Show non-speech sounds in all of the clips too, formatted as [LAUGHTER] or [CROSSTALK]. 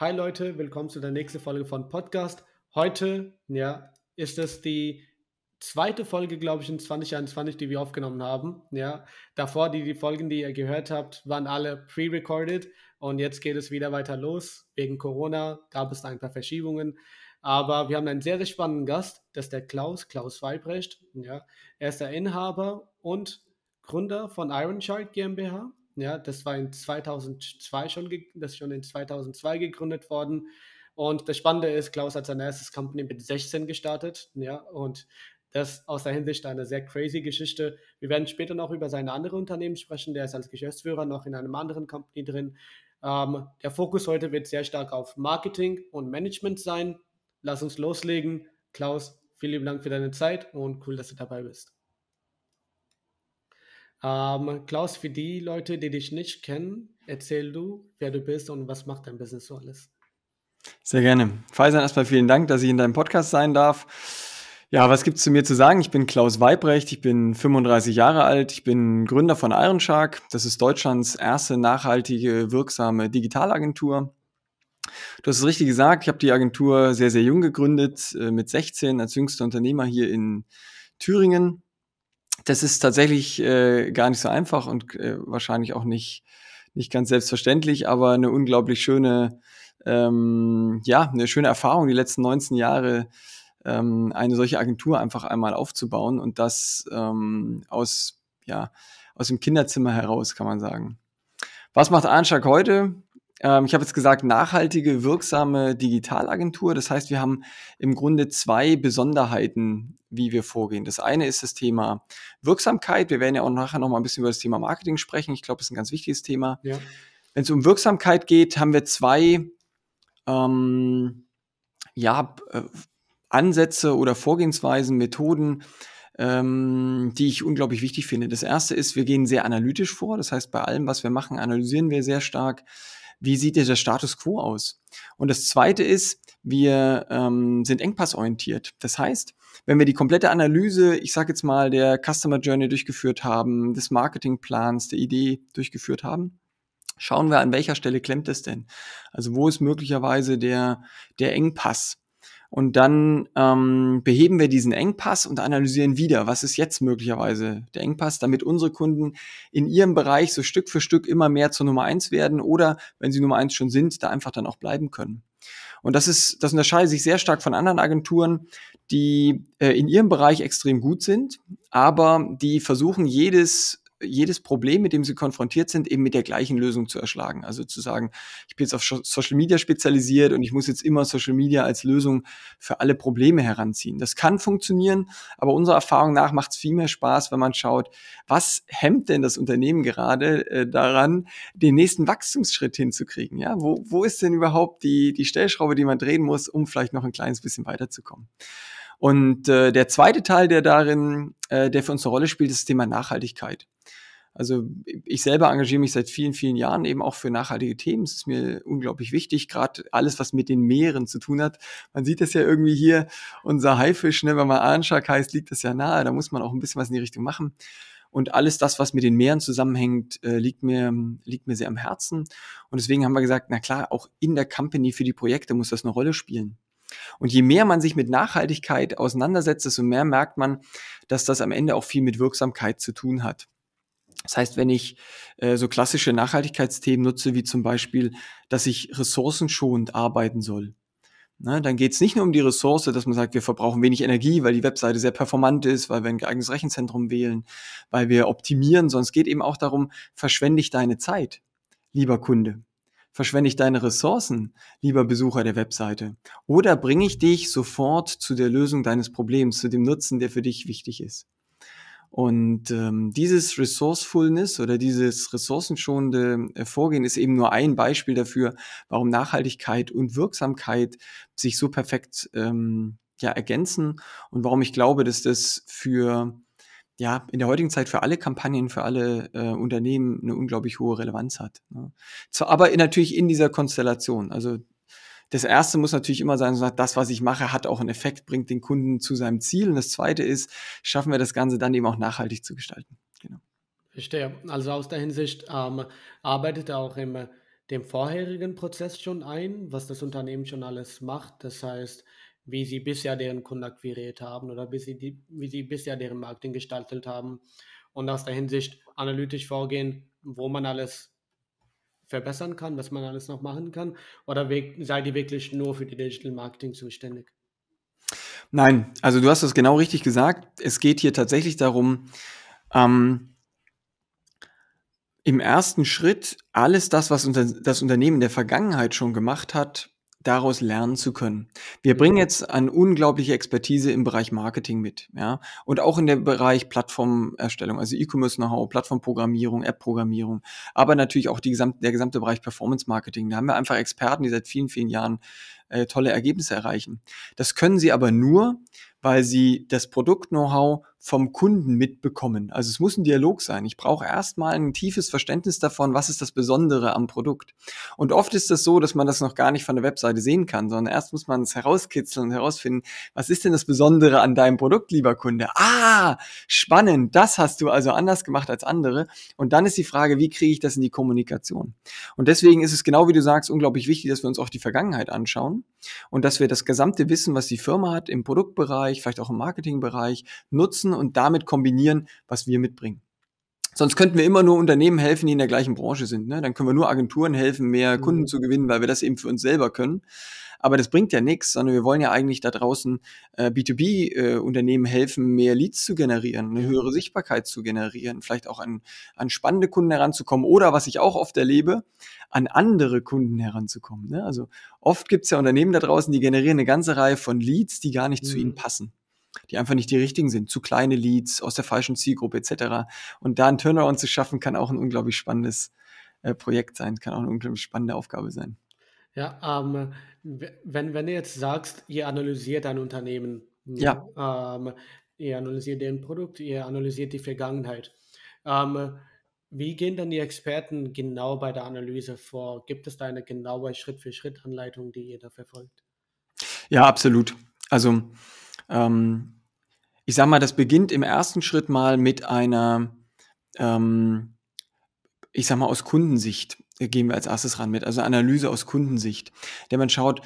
Hi Leute, willkommen zu der nächsten Folge von Podcast. Heute, ja, ist es die zweite Folge, glaube ich, in 2021, die wir aufgenommen haben. Ja, davor, die, die Folgen, die ihr gehört habt, waren alle pre-recorded und jetzt geht es wieder weiter los. Wegen Corona gab es ein paar Verschiebungen. Aber wir haben einen sehr, sehr spannenden Gast, das ist der Klaus, Klaus Weibrecht. Ja, er ist der Inhaber und Gründer von Iron Shark GmbH. Ja, das war in 2002 schon, das ist schon in 2002 gegründet worden. Und das Spannende ist, Klaus hat sein erstes Company mit 16 gestartet. Ja, und das aus der Hinsicht eine sehr crazy Geschichte. Wir werden später noch über seine andere Unternehmen sprechen. Der ist als Geschäftsführer noch in einem anderen Company drin. Ähm, der Fokus heute wird sehr stark auf Marketing und Management sein. Lass uns loslegen. Klaus, vielen lieben Dank für deine Zeit und cool, dass du dabei bist. Ähm, Klaus, für die Leute, die dich nicht kennen, erzähl du, wer du bist und was macht dein Business so alles. Sehr gerne. Faisal, erstmal vielen Dank, dass ich in deinem Podcast sein darf. Ja, was gibt es zu mir zu sagen? Ich bin Klaus Weibrecht, ich bin 35 Jahre alt, ich bin Gründer von Iron Shark. Das ist Deutschlands erste nachhaltige, wirksame Digitalagentur. Du hast es richtig gesagt, ich habe die Agentur sehr, sehr jung gegründet, äh, mit 16 als jüngster Unternehmer hier in Thüringen das ist tatsächlich äh, gar nicht so einfach und äh, wahrscheinlich auch nicht, nicht ganz selbstverständlich, aber eine unglaublich schöne, ähm, ja, eine schöne Erfahrung, die letzten 19 Jahre ähm, eine solche Agentur einfach einmal aufzubauen und das ähm, aus, ja, aus dem Kinderzimmer heraus, kann man sagen. Was macht Anschlag heute? Ähm, ich habe jetzt gesagt, nachhaltige, wirksame Digitalagentur. Das heißt, wir haben im Grunde zwei Besonderheiten, wie wir vorgehen. Das eine ist das Thema Wirksamkeit. Wir werden ja auch nachher noch mal ein bisschen über das Thema Marketing sprechen. Ich glaube, das ist ein ganz wichtiges Thema. Ja. Wenn es um Wirksamkeit geht, haben wir zwei ähm, ja, äh, Ansätze oder Vorgehensweisen, Methoden, ähm, die ich unglaublich wichtig finde. Das erste ist, wir gehen sehr analytisch vor. Das heißt, bei allem, was wir machen, analysieren wir sehr stark wie sieht der Status quo aus? Und das Zweite ist, wir ähm, sind engpassorientiert. Das heißt, wenn wir die komplette Analyse, ich sage jetzt mal, der Customer Journey durchgeführt haben, des Marketingplans, der Idee durchgeführt haben, schauen wir, an welcher Stelle klemmt es denn? Also wo ist möglicherweise der, der Engpass? Und dann ähm, beheben wir diesen Engpass und analysieren wieder, was ist jetzt möglicherweise der Engpass, damit unsere Kunden in ihrem Bereich so Stück für Stück immer mehr zur Nummer eins werden oder, wenn sie Nummer eins schon sind, da einfach dann auch bleiben können. Und das ist, das unterscheidet sich sehr stark von anderen Agenturen, die äh, in ihrem Bereich extrem gut sind, aber die versuchen jedes jedes Problem, mit dem sie konfrontiert sind, eben mit der gleichen Lösung zu erschlagen. Also zu sagen, ich bin jetzt auf Social Media spezialisiert und ich muss jetzt immer Social Media als Lösung für alle Probleme heranziehen. Das kann funktionieren, aber unserer Erfahrung nach macht es viel mehr Spaß, wenn man schaut, was hemmt denn das Unternehmen gerade äh, daran, den nächsten Wachstumsschritt hinzukriegen? Ja, wo, wo ist denn überhaupt die, die Stellschraube, die man drehen muss, um vielleicht noch ein kleines bisschen weiterzukommen? Und äh, der zweite Teil, der darin, äh, der für uns eine Rolle spielt, ist das Thema Nachhaltigkeit. Also ich selber engagiere mich seit vielen, vielen Jahren eben auch für nachhaltige Themen. Es ist mir unglaublich wichtig, gerade alles, was mit den Meeren zu tun hat. Man sieht das ja irgendwie hier, unser Haifisch, ne, wenn man Ahnschak heißt, liegt das ja nahe. Da muss man auch ein bisschen was in die Richtung machen. Und alles das, was mit den Meeren zusammenhängt, äh, liegt, mir, liegt mir sehr am Herzen. Und deswegen haben wir gesagt, na klar, auch in der Company für die Projekte muss das eine Rolle spielen. Und je mehr man sich mit Nachhaltigkeit auseinandersetzt, desto mehr merkt man, dass das am Ende auch viel mit Wirksamkeit zu tun hat. Das heißt, wenn ich äh, so klassische Nachhaltigkeitsthemen nutze, wie zum Beispiel, dass ich ressourcenschonend arbeiten soll, ne, dann geht es nicht nur um die Ressource, dass man sagt, wir verbrauchen wenig Energie, weil die Webseite sehr performant ist, weil wir ein geeignetes Rechenzentrum wählen, weil wir optimieren, sondern es geht eben auch darum, verschwende ich deine Zeit, lieber Kunde. Verschwende ich deine Ressourcen, lieber Besucher der Webseite? Oder bringe ich dich sofort zu der Lösung deines Problems, zu dem Nutzen, der für dich wichtig ist? Und ähm, dieses Resourcefulness oder dieses ressourcenschonende äh, Vorgehen ist eben nur ein Beispiel dafür, warum Nachhaltigkeit und Wirksamkeit sich so perfekt ähm, ja, ergänzen und warum ich glaube, dass das für ja, in der heutigen Zeit für alle Kampagnen, für alle äh, Unternehmen eine unglaublich hohe Relevanz hat. Ne? So, aber in, natürlich in dieser Konstellation. Also das erste muss natürlich immer sein, das, was ich mache, hat auch einen Effekt, bringt den Kunden zu seinem Ziel. Und das zweite ist, schaffen wir das Ganze dann eben auch nachhaltig zu gestalten. Genau. Verstehe. Also aus der Hinsicht ähm, arbeitet er auch im dem vorherigen Prozess schon ein, was das Unternehmen schon alles macht. Das heißt, wie sie bisher deren Kunden akquiriert haben oder wie sie, die, wie sie bisher deren Marketing gestaltet haben und aus der Hinsicht analytisch vorgehen, wo man alles verbessern kann, was man alles noch machen kann? Oder seid ihr wirklich nur für die Digital Marketing zuständig? Nein, also du hast das genau richtig gesagt. Es geht hier tatsächlich darum, ähm, im ersten Schritt alles das, was unter, das Unternehmen in der Vergangenheit schon gemacht hat, daraus lernen zu können. Wir bringen mhm. jetzt eine unglaubliche Expertise im Bereich Marketing mit, ja, und auch in dem Bereich Plattformerstellung, also E-Commerce Know-how, Plattformprogrammierung, App-Programmierung, aber natürlich auch die gesamte, der gesamte Bereich Performance Marketing. Da haben wir einfach Experten, die seit vielen, vielen Jahren äh, tolle Ergebnisse erreichen. Das können sie aber nur, weil sie das Produkt-Know-how vom Kunden mitbekommen. Also es muss ein Dialog sein. Ich brauche erstmal ein tiefes Verständnis davon, was ist das Besondere am Produkt. Und oft ist das so, dass man das noch gar nicht von der Webseite sehen kann, sondern erst muss man es herauskitzeln und herausfinden, was ist denn das Besondere an deinem Produkt, lieber Kunde? Ah, spannend, das hast du also anders gemacht als andere. Und dann ist die Frage, wie kriege ich das in die Kommunikation? Und deswegen ist es genau wie du sagst, unglaublich wichtig, dass wir uns auch die Vergangenheit anschauen und dass wir das gesamte Wissen, was die Firma hat im Produktbereich, vielleicht auch im Marketingbereich, nutzen und damit kombinieren, was wir mitbringen. Sonst könnten wir immer nur Unternehmen helfen, die in der gleichen Branche sind. Ne? Dann können wir nur Agenturen helfen, mehr mhm. Kunden zu gewinnen, weil wir das eben für uns selber können. Aber das bringt ja nichts, sondern wir wollen ja eigentlich da draußen äh, B2B-Unternehmen äh, helfen, mehr Leads zu generieren, eine höhere Sichtbarkeit zu generieren, vielleicht auch an, an spannende Kunden heranzukommen oder, was ich auch oft erlebe, an andere Kunden heranzukommen. Ne? Also oft gibt es ja Unternehmen da draußen, die generieren eine ganze Reihe von Leads, die gar nicht mhm. zu ihnen passen die einfach nicht die richtigen sind, zu kleine Leads aus der falschen Zielgruppe etc. Und da einen Turnaround zu schaffen, kann auch ein unglaublich spannendes äh, Projekt sein, kann auch eine unglaublich spannende Aufgabe sein. Ja, ähm, wenn, wenn du jetzt sagst, ihr analysiert ein Unternehmen, ja. Ähm, ihr analysiert den Produkt, ihr analysiert die Vergangenheit. Ähm, wie gehen dann die Experten genau bei der Analyse vor? Gibt es da eine genaue Schritt-für-Schritt-Anleitung, die ihr da verfolgt? Ja, absolut. Also ähm, ich sag mal, das beginnt im ersten Schritt mal mit einer, ähm, ich sag mal, aus Kundensicht gehen wir als erstes ran mit, also Analyse aus Kundensicht, der man schaut,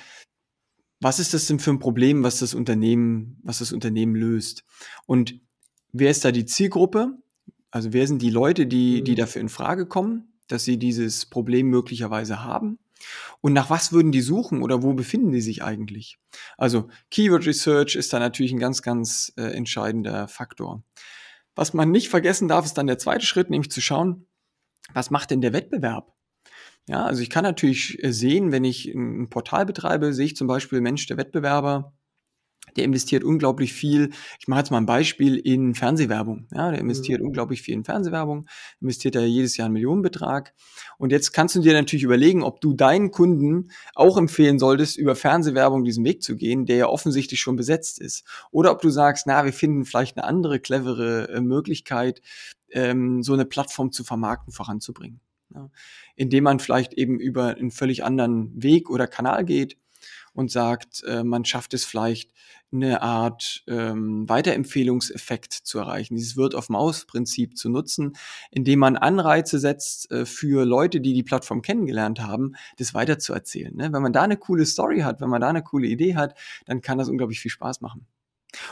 was ist das denn für ein Problem, was das Unternehmen, was das Unternehmen löst? Und wer ist da die Zielgruppe? Also wer sind die Leute, die, die mhm. dafür in Frage kommen, dass sie dieses Problem möglicherweise haben? Und nach was würden die suchen oder wo befinden die sich eigentlich? Also Keyword Research ist da natürlich ein ganz, ganz äh, entscheidender Faktor. Was man nicht vergessen darf, ist dann der zweite Schritt, nämlich zu schauen, was macht denn der Wettbewerb? Ja, also ich kann natürlich äh, sehen, wenn ich ein Portal betreibe, sehe ich zum Beispiel, Mensch, der Wettbewerber der investiert unglaublich viel. Ich mache jetzt mal ein Beispiel in Fernsehwerbung. Ja, der investiert mhm. unglaublich viel in Fernsehwerbung, investiert da jedes Jahr einen Millionenbetrag. Und jetzt kannst du dir natürlich überlegen, ob du deinen Kunden auch empfehlen solltest, über Fernsehwerbung diesen Weg zu gehen, der ja offensichtlich schon besetzt ist. Oder ob du sagst, na, wir finden vielleicht eine andere, clevere äh, Möglichkeit, ähm, so eine Plattform zu vermarkten, voranzubringen. Ja, indem man vielleicht eben über einen völlig anderen Weg oder Kanal geht und sagt, äh, man schafft es vielleicht, eine Art ähm, Weiterempfehlungseffekt zu erreichen, dieses Word-of-Mouse-Prinzip zu nutzen, indem man Anreize setzt äh, für Leute, die die Plattform kennengelernt haben, das weiterzuerzählen. Ne? Wenn man da eine coole Story hat, wenn man da eine coole Idee hat, dann kann das unglaublich viel Spaß machen.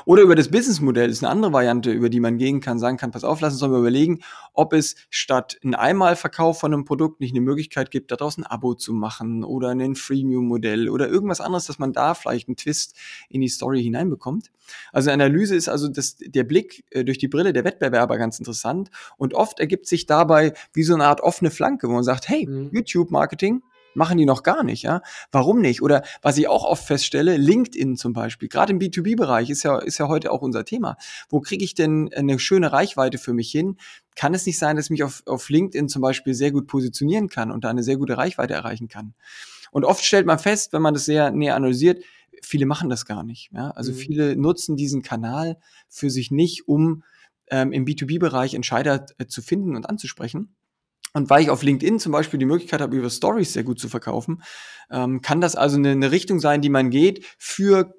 Oder über das Businessmodell ist eine andere Variante, über die man gehen kann, sagen kann, pass auf, lass uns mal überlegen, ob es statt ein Einmalverkauf von einem Produkt nicht eine Möglichkeit gibt, daraus ein Abo zu machen oder ein Freemium-Modell oder irgendwas anderes, dass man da vielleicht einen Twist in die Story hineinbekommt. Also Analyse ist also das, der Blick äh, durch die Brille der Wettbewerber ganz interessant und oft ergibt sich dabei wie so eine Art offene Flanke, wo man sagt, hey, mhm. YouTube-Marketing, machen die noch gar nicht, ja. Warum nicht? Oder was ich auch oft feststelle, LinkedIn zum Beispiel, gerade im B2B-Bereich ist ja, ist ja heute auch unser Thema. Wo kriege ich denn eine schöne Reichweite für mich hin? Kann es nicht sein, dass ich mich auf, auf LinkedIn zum Beispiel sehr gut positionieren kann und da eine sehr gute Reichweite erreichen kann? Und oft stellt man fest, wenn man das sehr näher analysiert, viele machen das gar nicht. Ja? Also mhm. viele nutzen diesen Kanal für sich nicht, um ähm, im B2B-Bereich Entscheider äh, zu finden und anzusprechen und weil ich auf LinkedIn zum Beispiel die Möglichkeit habe, über Stories sehr gut zu verkaufen, ähm, kann das also eine, eine Richtung sein, die man geht für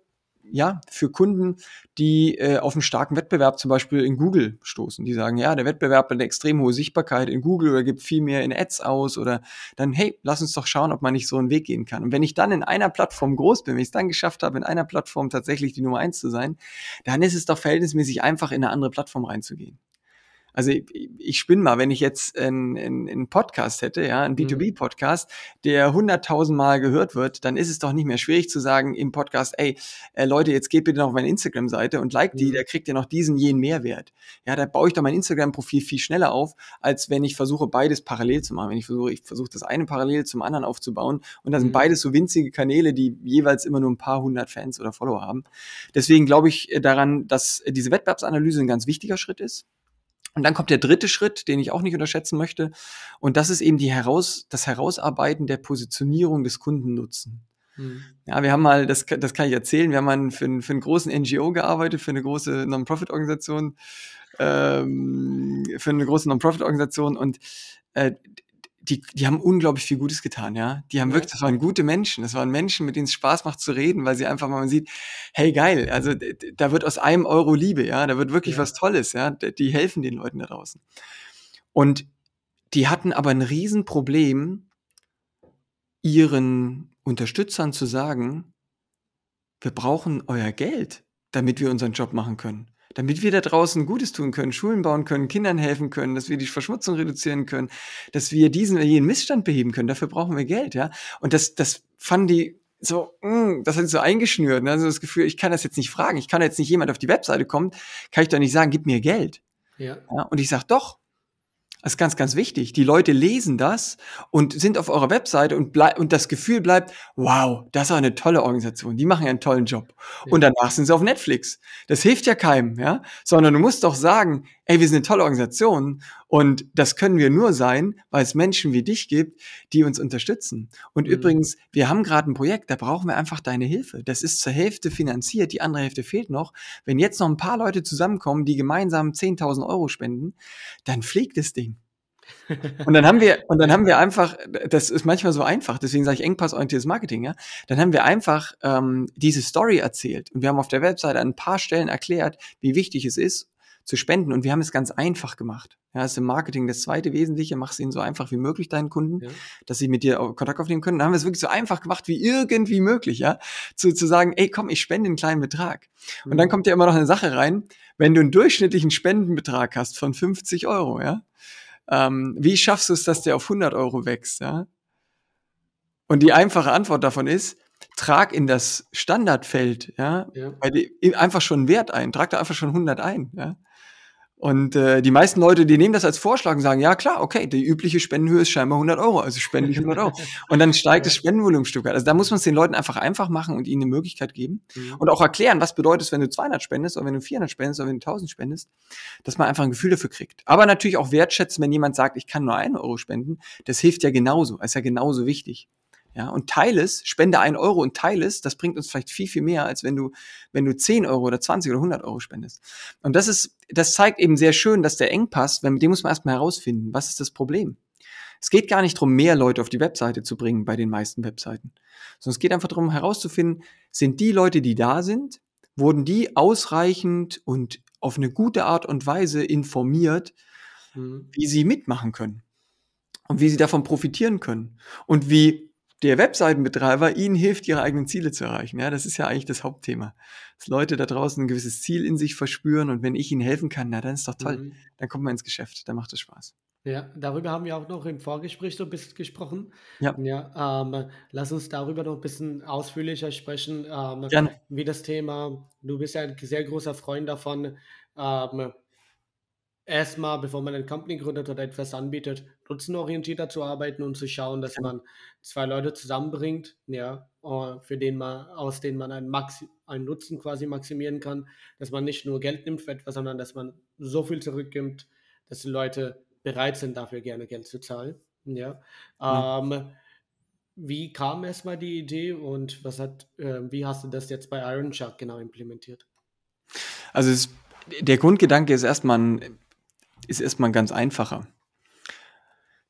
ja, für Kunden, die äh, auf einen starken Wettbewerb zum Beispiel in Google stoßen. Die sagen, ja, der Wettbewerb hat eine extrem hohe Sichtbarkeit in Google oder gibt viel mehr in Ads aus oder dann, hey, lass uns doch schauen, ob man nicht so einen Weg gehen kann. Und wenn ich dann in einer Plattform groß bin, wenn ich es dann geschafft habe, in einer Plattform tatsächlich die Nummer eins zu sein, dann ist es doch verhältnismäßig einfach, in eine andere Plattform reinzugehen. Also ich, ich spinne mal, wenn ich jetzt einen, einen Podcast hätte, ja, einen B2B-Podcast, mhm. der 100.000 Mal gehört wird, dann ist es doch nicht mehr schwierig zu sagen im Podcast, ey, äh, Leute, jetzt geht bitte noch auf meine Instagram-Seite und like die, mhm. da kriegt ihr noch diesen, jenen Mehrwert. Ja, da baue ich doch mein Instagram-Profil viel schneller auf, als wenn ich versuche, beides parallel zu machen. Wenn ich versuche, ich versuche das eine parallel zum anderen aufzubauen und da sind mhm. beides so winzige Kanäle, die jeweils immer nur ein paar hundert Fans oder Follower haben. Deswegen glaube ich äh, daran, dass diese Wettbewerbsanalyse ein ganz wichtiger Schritt ist. Und dann kommt der dritte Schritt, den ich auch nicht unterschätzen möchte. Und das ist eben die Heraus, das Herausarbeiten der Positionierung des Kundennutzen. Hm. Ja, wir haben mal, das, das kann ich erzählen, wir haben mal für, einen, für einen großen NGO gearbeitet, für eine große Non-Profit-Organisation, ähm, für eine große Non-Profit-Organisation und äh, die, die haben unglaublich viel Gutes getan, ja. Die haben ja. wirklich, das waren gute Menschen. Das waren Menschen, mit denen es Spaß macht zu reden, weil sie einfach mal man sieht, hey geil, also da wird aus einem Euro Liebe, ja, da wird wirklich ja. was Tolles, ja. Die helfen den Leuten da draußen. Und die hatten aber ein Riesenproblem, ihren Unterstützern zu sagen, wir brauchen euer Geld, damit wir unseren Job machen können damit wir da draußen Gutes tun können, Schulen bauen können, Kindern helfen können, dass wir die Verschmutzung reduzieren können, dass wir diesen oder jenen Missstand beheben können. Dafür brauchen wir Geld, ja. Und das, das fanden die so, mh, mm, das hat so eingeschnürt. Ne? Also das Gefühl, ich kann das jetzt nicht fragen. Ich kann jetzt nicht jemand auf die Webseite kommt, kann ich doch nicht sagen, gib mir Geld. Ja. ja und ich sag doch, das ist ganz, ganz wichtig. Die Leute lesen das und sind auf eurer Webseite und, und das Gefühl bleibt, wow, das ist eine tolle Organisation. Die machen ja einen tollen Job. Ja. Und danach sind sie auf Netflix. Das hilft ja keinem, ja. Sondern du musst doch sagen, ey, wir sind eine tolle Organisation und das können wir nur sein, weil es Menschen wie dich gibt, die uns unterstützen. Und mhm. übrigens, wir haben gerade ein Projekt, da brauchen wir einfach deine Hilfe. Das ist zur Hälfte finanziert, die andere Hälfte fehlt noch. Wenn jetzt noch ein paar Leute zusammenkommen, die gemeinsam 10.000 Euro spenden, dann fliegt das Ding. [LAUGHS] Und dann haben wir, und dann haben wir einfach, das ist manchmal so einfach, deswegen sage ich engpassorientiertes Marketing, ja. Dann haben wir einfach ähm, diese Story erzählt und wir haben auf der Webseite an ein paar Stellen erklärt, wie wichtig es ist, zu spenden. Und wir haben es ganz einfach gemacht. Ja, das ist im Marketing das zweite Wesentliche. Mach es ihnen so einfach wie möglich, deinen Kunden, ja. dass sie mit dir Kontakt aufnehmen können. Dann haben wir es wirklich so einfach gemacht wie irgendwie möglich, ja. Zu, zu sagen, ey, komm, ich spende einen kleinen Betrag. Mhm. Und dann mhm. kommt ja immer noch eine Sache rein. Wenn du einen durchschnittlichen Spendenbetrag hast von 50 Euro, ja, ähm, wie schaffst du es, dass der auf 100 Euro wächst, ja? Und die einfache Antwort davon ist, trag in das Standardfeld, ja, ja. einfach schon einen Wert ein, trag da einfach schon 100 ein, ja. Und äh, die meisten Leute, die nehmen das als Vorschlag und sagen, ja klar, okay, die übliche Spendenhöhe ist scheinbar 100 Euro, also spende ich 100 Euro. [LAUGHS] Und dann steigt das Spendenvolumen Stück weit. Also da muss man es den Leuten einfach einfach machen und ihnen eine Möglichkeit geben mhm. und auch erklären, was bedeutet es, wenn du 200 spendest oder wenn du 400 spendest oder wenn du 1000 spendest, dass man einfach ein Gefühl dafür kriegt. Aber natürlich auch wertschätzen, wenn jemand sagt, ich kann nur einen Euro spenden, das hilft ja genauso, ist ja genauso wichtig. Ja, und teile es, spende ein Euro und teile es, das bringt uns vielleicht viel, viel mehr, als wenn du, wenn du 10 Euro oder 20 oder 100 Euro spendest. Und das ist, das zeigt eben sehr schön, dass der Engpass, wenn, den muss man erstmal herausfinden, was ist das Problem? Es geht gar nicht darum, mehr Leute auf die Webseite zu bringen bei den meisten Webseiten, sondern es geht einfach darum herauszufinden, sind die Leute, die da sind, wurden die ausreichend und auf eine gute Art und Weise informiert, mhm. wie sie mitmachen können und wie sie davon profitieren können und wie der Webseitenbetreiber ihnen hilft, ihre eigenen Ziele zu erreichen. Ja, das ist ja eigentlich das Hauptthema. Dass Leute da draußen ein gewisses Ziel in sich verspüren und wenn ich ihnen helfen kann, na, dann ist doch toll. Mhm. Dann kommt man ins Geschäft, dann macht es Spaß. Ja, darüber haben wir auch noch im Vorgespräch so ein bisschen gesprochen. Ja. Ja, ähm, lass uns darüber noch ein bisschen ausführlicher sprechen. Ähm, Gerne. Wie das Thema, du bist ja ein sehr großer Freund davon, ähm, erstmal, bevor man eine Company gründet oder etwas anbietet, nutzenorientierter zu arbeiten und zu schauen, dass man zwei Leute zusammenbringt, ja, äh, für den man, aus denen man einen, Maxi einen Nutzen quasi maximieren kann, dass man nicht nur Geld nimmt für etwas, sondern dass man so viel zurückgibt, dass die Leute bereit sind, dafür gerne Geld zu zahlen. Ja. ja. Ähm, wie kam erstmal die Idee und was hat, äh, wie hast du das jetzt bei Iron Shark genau implementiert? Also es, der Grundgedanke ist erstmal ein ist erstmal ganz einfacher.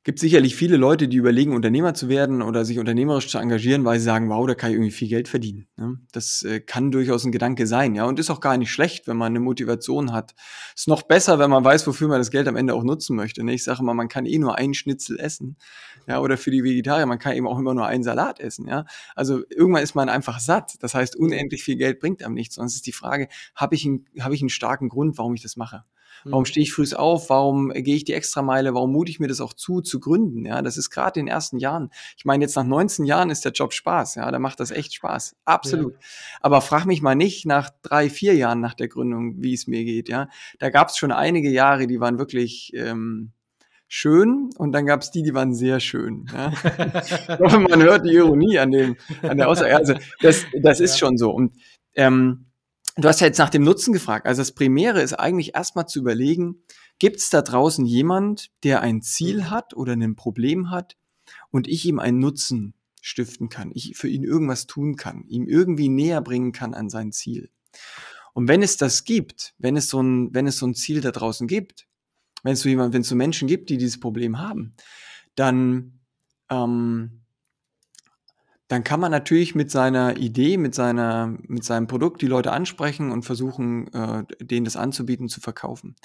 gibt sicherlich viele Leute, die überlegen, Unternehmer zu werden oder sich unternehmerisch zu engagieren, weil sie sagen, wow, da kann ich irgendwie viel Geld verdienen. Ne? Das äh, kann durchaus ein Gedanke sein, ja, und ist auch gar nicht schlecht, wenn man eine Motivation hat. Ist noch besser, wenn man weiß, wofür man das Geld am Ende auch nutzen möchte. Ne? Ich sage mal, man kann eh nur einen Schnitzel essen, ja, oder für die Vegetarier, man kann eben auch immer nur einen Salat essen, ja. Also irgendwann ist man einfach satt. Das heißt, unendlich viel Geld bringt einem nichts. Sonst ist die Frage, habe ich, hab ich einen starken Grund, warum ich das mache? Warum mhm. stehe ich früh auf? Warum gehe ich die Extrameile? Warum mute ich mir das auch zu, zu gründen? Ja, das ist gerade in den ersten Jahren. Ich meine, jetzt nach 19 Jahren ist der Job Spaß. Ja, da macht das echt Spaß. Absolut. Ja. Aber frag mich mal nicht nach drei, vier Jahren nach der Gründung, wie es mir geht. Ja, da gab es schon einige Jahre, die waren wirklich, ähm, schön und dann gab es die, die waren sehr schön. Ja. [LAUGHS] man hört die Ironie an, dem, an der Aussage. Also das, das ist schon so. Und ähm, Du hast ja jetzt nach dem Nutzen gefragt. Also das Primäre ist eigentlich erstmal zu überlegen, gibt es da draußen jemand, der ein Ziel mhm. hat oder ein Problem hat und ich ihm einen Nutzen stiften kann, ich für ihn irgendwas tun kann, ihm irgendwie näher bringen kann an sein Ziel. Und wenn es das gibt, wenn es so ein, wenn es so ein Ziel da draußen gibt, wenn es so jemand, wenn es so Menschen gibt, die dieses Problem haben, dann ähm, dann kann man natürlich mit seiner Idee, mit seiner, mit seinem Produkt die Leute ansprechen und versuchen, äh, denen das anzubieten, zu verkaufen.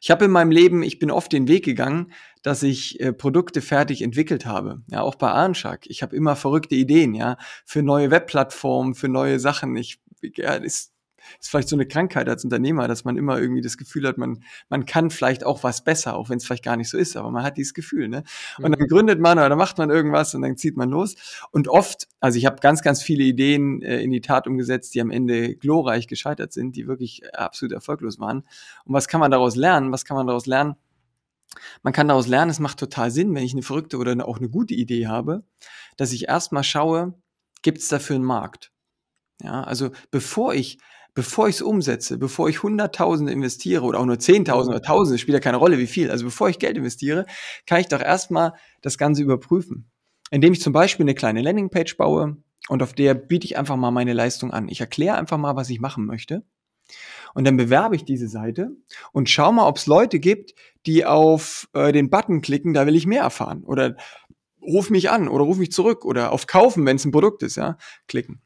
Ich habe in meinem Leben, ich bin oft den Weg gegangen, dass ich äh, Produkte fertig entwickelt habe. Ja, auch bei Arnschak. Ich habe immer verrückte Ideen, ja, für neue Webplattformen, für neue Sachen. Ich, ja, ist ist vielleicht so eine Krankheit als Unternehmer, dass man immer irgendwie das Gefühl hat, man, man kann vielleicht auch was besser, auch wenn es vielleicht gar nicht so ist, aber man hat dieses Gefühl. Ne? Und dann mhm. gründet man oder macht man irgendwas und dann zieht man los. Und oft, also ich habe ganz, ganz viele Ideen äh, in die Tat umgesetzt, die am Ende glorreich gescheitert sind, die wirklich absolut erfolglos waren. Und was kann man daraus lernen? Was kann man daraus lernen? Man kann daraus lernen, es macht total Sinn, wenn ich eine verrückte oder eine, auch eine gute Idee habe, dass ich erstmal schaue, gibt es dafür einen Markt? Ja, also bevor ich bevor ich es umsetze, bevor ich Hunderttausende investiere oder auch nur Zehntausende oder Tausende, spielt ja keine Rolle, wie viel. Also bevor ich Geld investiere, kann ich doch erstmal das Ganze überprüfen. Indem ich zum Beispiel eine kleine Landingpage baue und auf der biete ich einfach mal meine Leistung an. Ich erkläre einfach mal, was ich machen möchte. Und dann bewerbe ich diese Seite und schau mal, ob es Leute gibt, die auf äh, den Button klicken, da will ich mehr erfahren. Oder ruf mich an oder ruf mich zurück oder auf kaufen, wenn es ein Produkt ist, ja, klicken.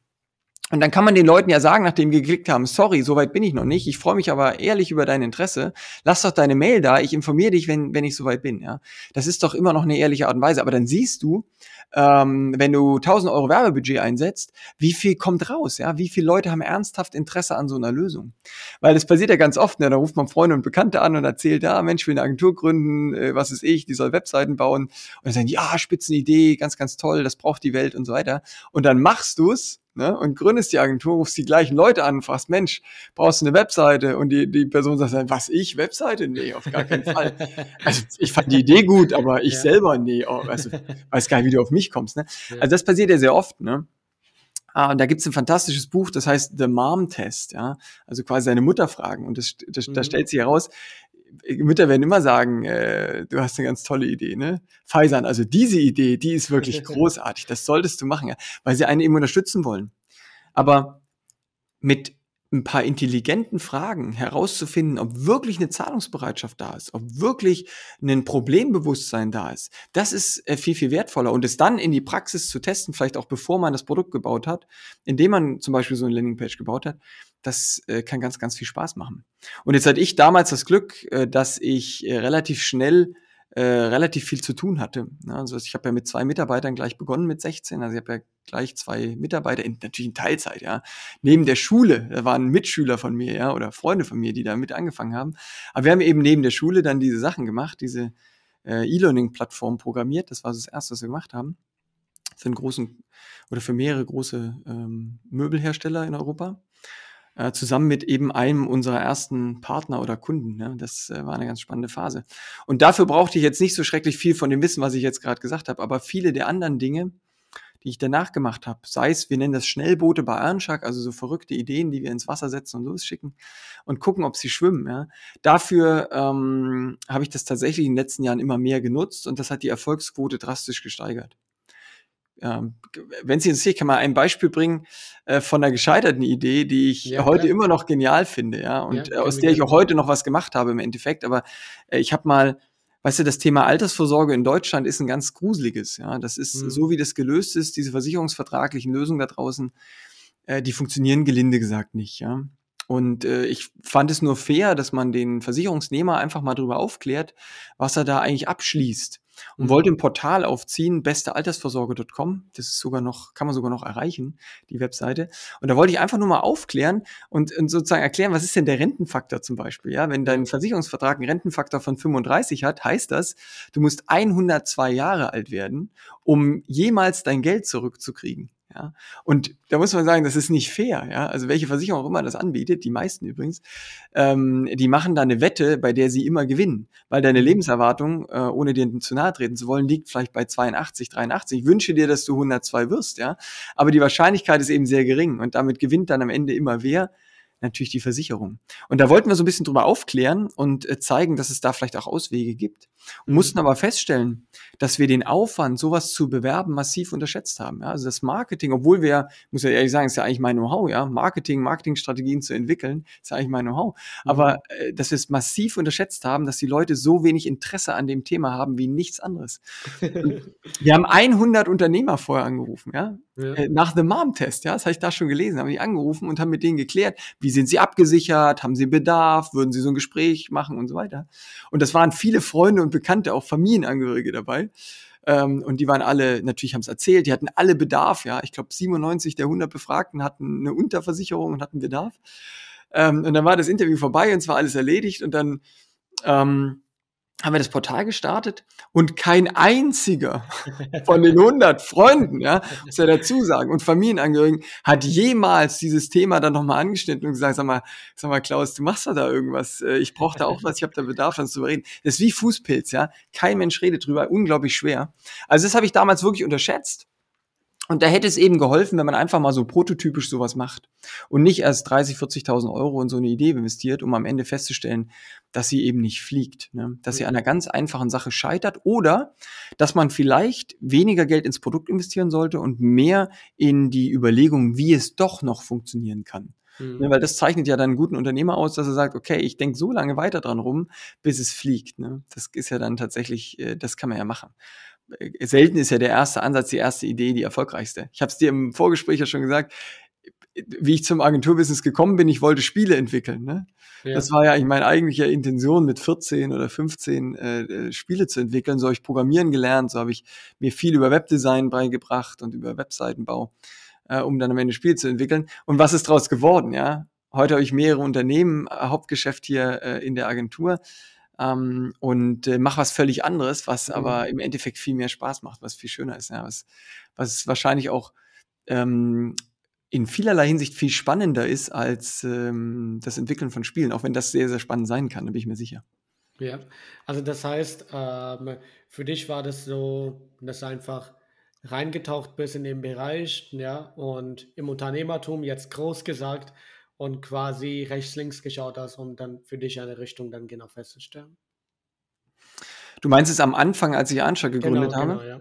Und dann kann man den Leuten ja sagen, nachdem die geklickt haben, sorry, soweit bin ich noch nicht. Ich freue mich aber ehrlich über dein Interesse. Lass doch deine Mail da. Ich informiere dich, wenn, wenn ich soweit bin. Ja, das ist doch immer noch eine ehrliche Art und Weise. Aber dann siehst du, ähm, wenn du 1000 Euro Werbebudget einsetzt, wie viel kommt raus? Ja, wie viele Leute haben ernsthaft Interesse an so einer Lösung? Weil das passiert ja ganz oft. Ne? Da ruft man Freunde und Bekannte an und erzählt, ja, Mensch, ich will eine Agentur gründen. Äh, was ist ich? Die soll Webseiten bauen. Und dann sagen, ja, Spitzenidee, ganz, ganz toll. Das braucht die Welt und so weiter. Und dann machst du's ne, und gründest die Agentur, rufst die gleichen Leute an und fragst, Mensch, brauchst du eine Webseite? Und die, die Person sagt dann, was, ich? Webseite? Nee, auf gar keinen Fall. [LAUGHS] Also ich fand die Idee gut, aber ich ja. selber, nee, oh, also, weiß gar nicht, wie du auf mich kommst. Ne? Ja. Also das passiert ja sehr oft, ne? Ah, und da gibt's ein fantastisches Buch, das heißt The Mom Test, ja, also quasi seine Mutter fragen. Und das, das, mhm. da stellt sich heraus, Mütter werden immer sagen, äh, du hast eine ganz tolle Idee, ne? Pfizer, also diese Idee, die ist wirklich [LAUGHS] großartig, das solltest du machen, ja, weil sie einen eben unterstützen wollen. Aber mit ein paar intelligenten Fragen herauszufinden, ob wirklich eine Zahlungsbereitschaft da ist, ob wirklich ein Problembewusstsein da ist, das ist äh, viel, viel wertvoller. Und es dann in die Praxis zu testen, vielleicht auch bevor man das Produkt gebaut hat, indem man zum Beispiel so eine Landingpage gebaut hat, das äh, kann ganz, ganz viel Spaß machen. Und jetzt hatte ich damals das Glück, äh, dass ich relativ schnell äh, relativ viel zu tun hatte. Ja, also ich habe ja mit zwei Mitarbeitern gleich begonnen mit 16. Also ich habe ja gleich zwei Mitarbeiter, in, natürlich in Teilzeit, ja. Neben der Schule, da waren Mitschüler von mir, ja, oder Freunde von mir, die da mit angefangen haben. Aber wir haben eben neben der Schule dann diese Sachen gemacht, diese äh, E-Learning-Plattform programmiert. Das war das Erste, was wir gemacht haben. Für einen großen oder für mehrere große ähm, Möbelhersteller in Europa äh, zusammen mit eben einem unserer ersten Partner oder Kunden. Ne? Das äh, war eine ganz spannende Phase. Und dafür brauchte ich jetzt nicht so schrecklich viel von dem Wissen, was ich jetzt gerade gesagt habe, aber viele der anderen Dinge, die ich danach gemacht habe, sei es, wir nennen das Schnellboote bei Earnshark, also so verrückte Ideen, die wir ins Wasser setzen und losschicken und gucken, ob sie schwimmen. Ja. Dafür ähm, habe ich das tatsächlich in den letzten Jahren immer mehr genutzt und das hat die Erfolgsquote drastisch gesteigert wenn Sie interessiert, kann man ein Beispiel bringen äh, von einer gescheiterten Idee, die ich ja, heute ja. immer noch genial finde, ja, und ja, äh, aus der ich auch heute noch was gemacht habe im Endeffekt. Aber äh, ich habe mal weißt du, das Thema Altersvorsorge in Deutschland ist ein ganz gruseliges. Ja, das ist mhm. so, wie das gelöst ist, diese versicherungsvertraglichen Lösungen da draußen, äh, die funktionieren gelinde gesagt nicht. Ja. Und äh, ich fand es nur fair, dass man den Versicherungsnehmer einfach mal darüber aufklärt, was er da eigentlich abschließt und wollte ein Portal aufziehen, bestealtersvorsorge.com. Das ist sogar noch, kann man sogar noch erreichen, die Webseite. Und da wollte ich einfach nur mal aufklären und, und sozusagen erklären, was ist denn der Rentenfaktor zum Beispiel? Ja, wenn dein Versicherungsvertrag einen Rentenfaktor von 35 hat, heißt das, du musst 102 Jahre alt werden, um jemals dein Geld zurückzukriegen. Ja? Und da muss man sagen, das ist nicht fair. Ja? Also welche Versicherung auch immer das anbietet, die meisten übrigens, ähm, die machen da eine Wette, bei der sie immer gewinnen. Weil deine mhm. Lebenserwartung, äh, ohne dir zu nahe treten zu wollen, liegt vielleicht bei 82, 83. Ich wünsche dir, dass du 102 wirst, ja. Aber die Wahrscheinlichkeit ist eben sehr gering und damit gewinnt dann am Ende immer wer? natürlich die Versicherung. Und da wollten wir so ein bisschen drüber aufklären und äh, zeigen, dass es da vielleicht auch Auswege gibt. Und mhm. mussten aber feststellen, dass wir den Aufwand, sowas zu bewerben, massiv unterschätzt haben. Ja, also das Marketing, obwohl wir, muss ja ehrlich sagen, ist ja eigentlich mein Know-how, ja, Marketing, Marketingstrategien zu entwickeln, ist ja eigentlich mein Know-how. Mhm. Aber äh, dass wir es massiv unterschätzt haben, dass die Leute so wenig Interesse an dem Thema haben wie nichts anderes. [LAUGHS] wir haben 100 Unternehmer vorher angerufen, ja, ja. Äh, nach The Mom-Test, ja, das habe ich da schon gelesen, haben die angerufen und haben mit denen geklärt, wie sind sie abgesichert, haben sie Bedarf, würden sie so ein Gespräch machen und so weiter. Und das waren viele Freunde und Bekannte, auch Familienangehörige dabei. Ähm, und die waren alle, natürlich haben es erzählt, die hatten alle Bedarf, ja. Ich glaube, 97 der 100 Befragten hatten eine Unterversicherung und hatten Bedarf. Ähm, und dann war das Interview vorbei und es war alles erledigt und dann ähm, haben wir das Portal gestartet und kein einziger von den 100 Freunden, ja, muss ja dazu sagen, und Familienangehörigen hat jemals dieses Thema dann nochmal angeschnitten und gesagt, sag mal, sag mal, Klaus, du machst da irgendwas, äh, ich brauche da auch was, ich habe da Bedarf, dann zu reden. Das ist wie Fußpilz, ja, kein Mensch redet drüber, unglaublich schwer. Also das habe ich damals wirklich unterschätzt und da hätte es eben geholfen, wenn man einfach mal so prototypisch sowas macht und nicht erst 30, 40.000 Euro in so eine Idee investiert, um am Ende festzustellen, dass sie eben nicht fliegt, ne? dass sie an einer ganz einfachen Sache scheitert oder dass man vielleicht weniger Geld ins Produkt investieren sollte und mehr in die Überlegung, wie es doch noch funktionieren kann. Mhm. Ne, weil das zeichnet ja dann einen guten Unternehmer aus, dass er sagt, okay, ich denke so lange weiter dran rum, bis es fliegt. Ne? Das ist ja dann tatsächlich, äh, das kann man ja machen. Äh, selten ist ja der erste Ansatz, die erste Idee, die erfolgreichste. Ich habe es dir im Vorgespräch ja schon gesagt, wie ich zum Agenturbusiness gekommen bin, ich wollte Spiele entwickeln. Ne? Ja. Das war ja eigentlich meine eigentliche Intention, mit 14 oder 15 äh, äh, Spiele zu entwickeln. So habe ich Programmieren gelernt, so habe ich mir viel über Webdesign beigebracht und über Webseitenbau, äh, um dann am Ende Spiele zu entwickeln. Und was ist daraus geworden? Ja, Heute habe ich mehrere Unternehmen, äh, Hauptgeschäft hier äh, in der Agentur ähm, und äh, mach was völlig anderes, was mhm. aber im Endeffekt viel mehr Spaß macht, was viel schöner ist, ja, was, was wahrscheinlich auch ähm, in vielerlei Hinsicht viel spannender ist als ähm, das Entwickeln von Spielen, auch wenn das sehr, sehr spannend sein kann, da bin ich mir sicher. Ja, also das heißt, ähm, für dich war das so, dass du einfach reingetaucht bist in den Bereich, ja, und im Unternehmertum jetzt groß gesagt, und quasi rechts, links geschaut hast, um dann für dich eine Richtung dann genau festzustellen. Du meinst es am Anfang, als ich Anschlag gegründet genau, habe? Genau, ja.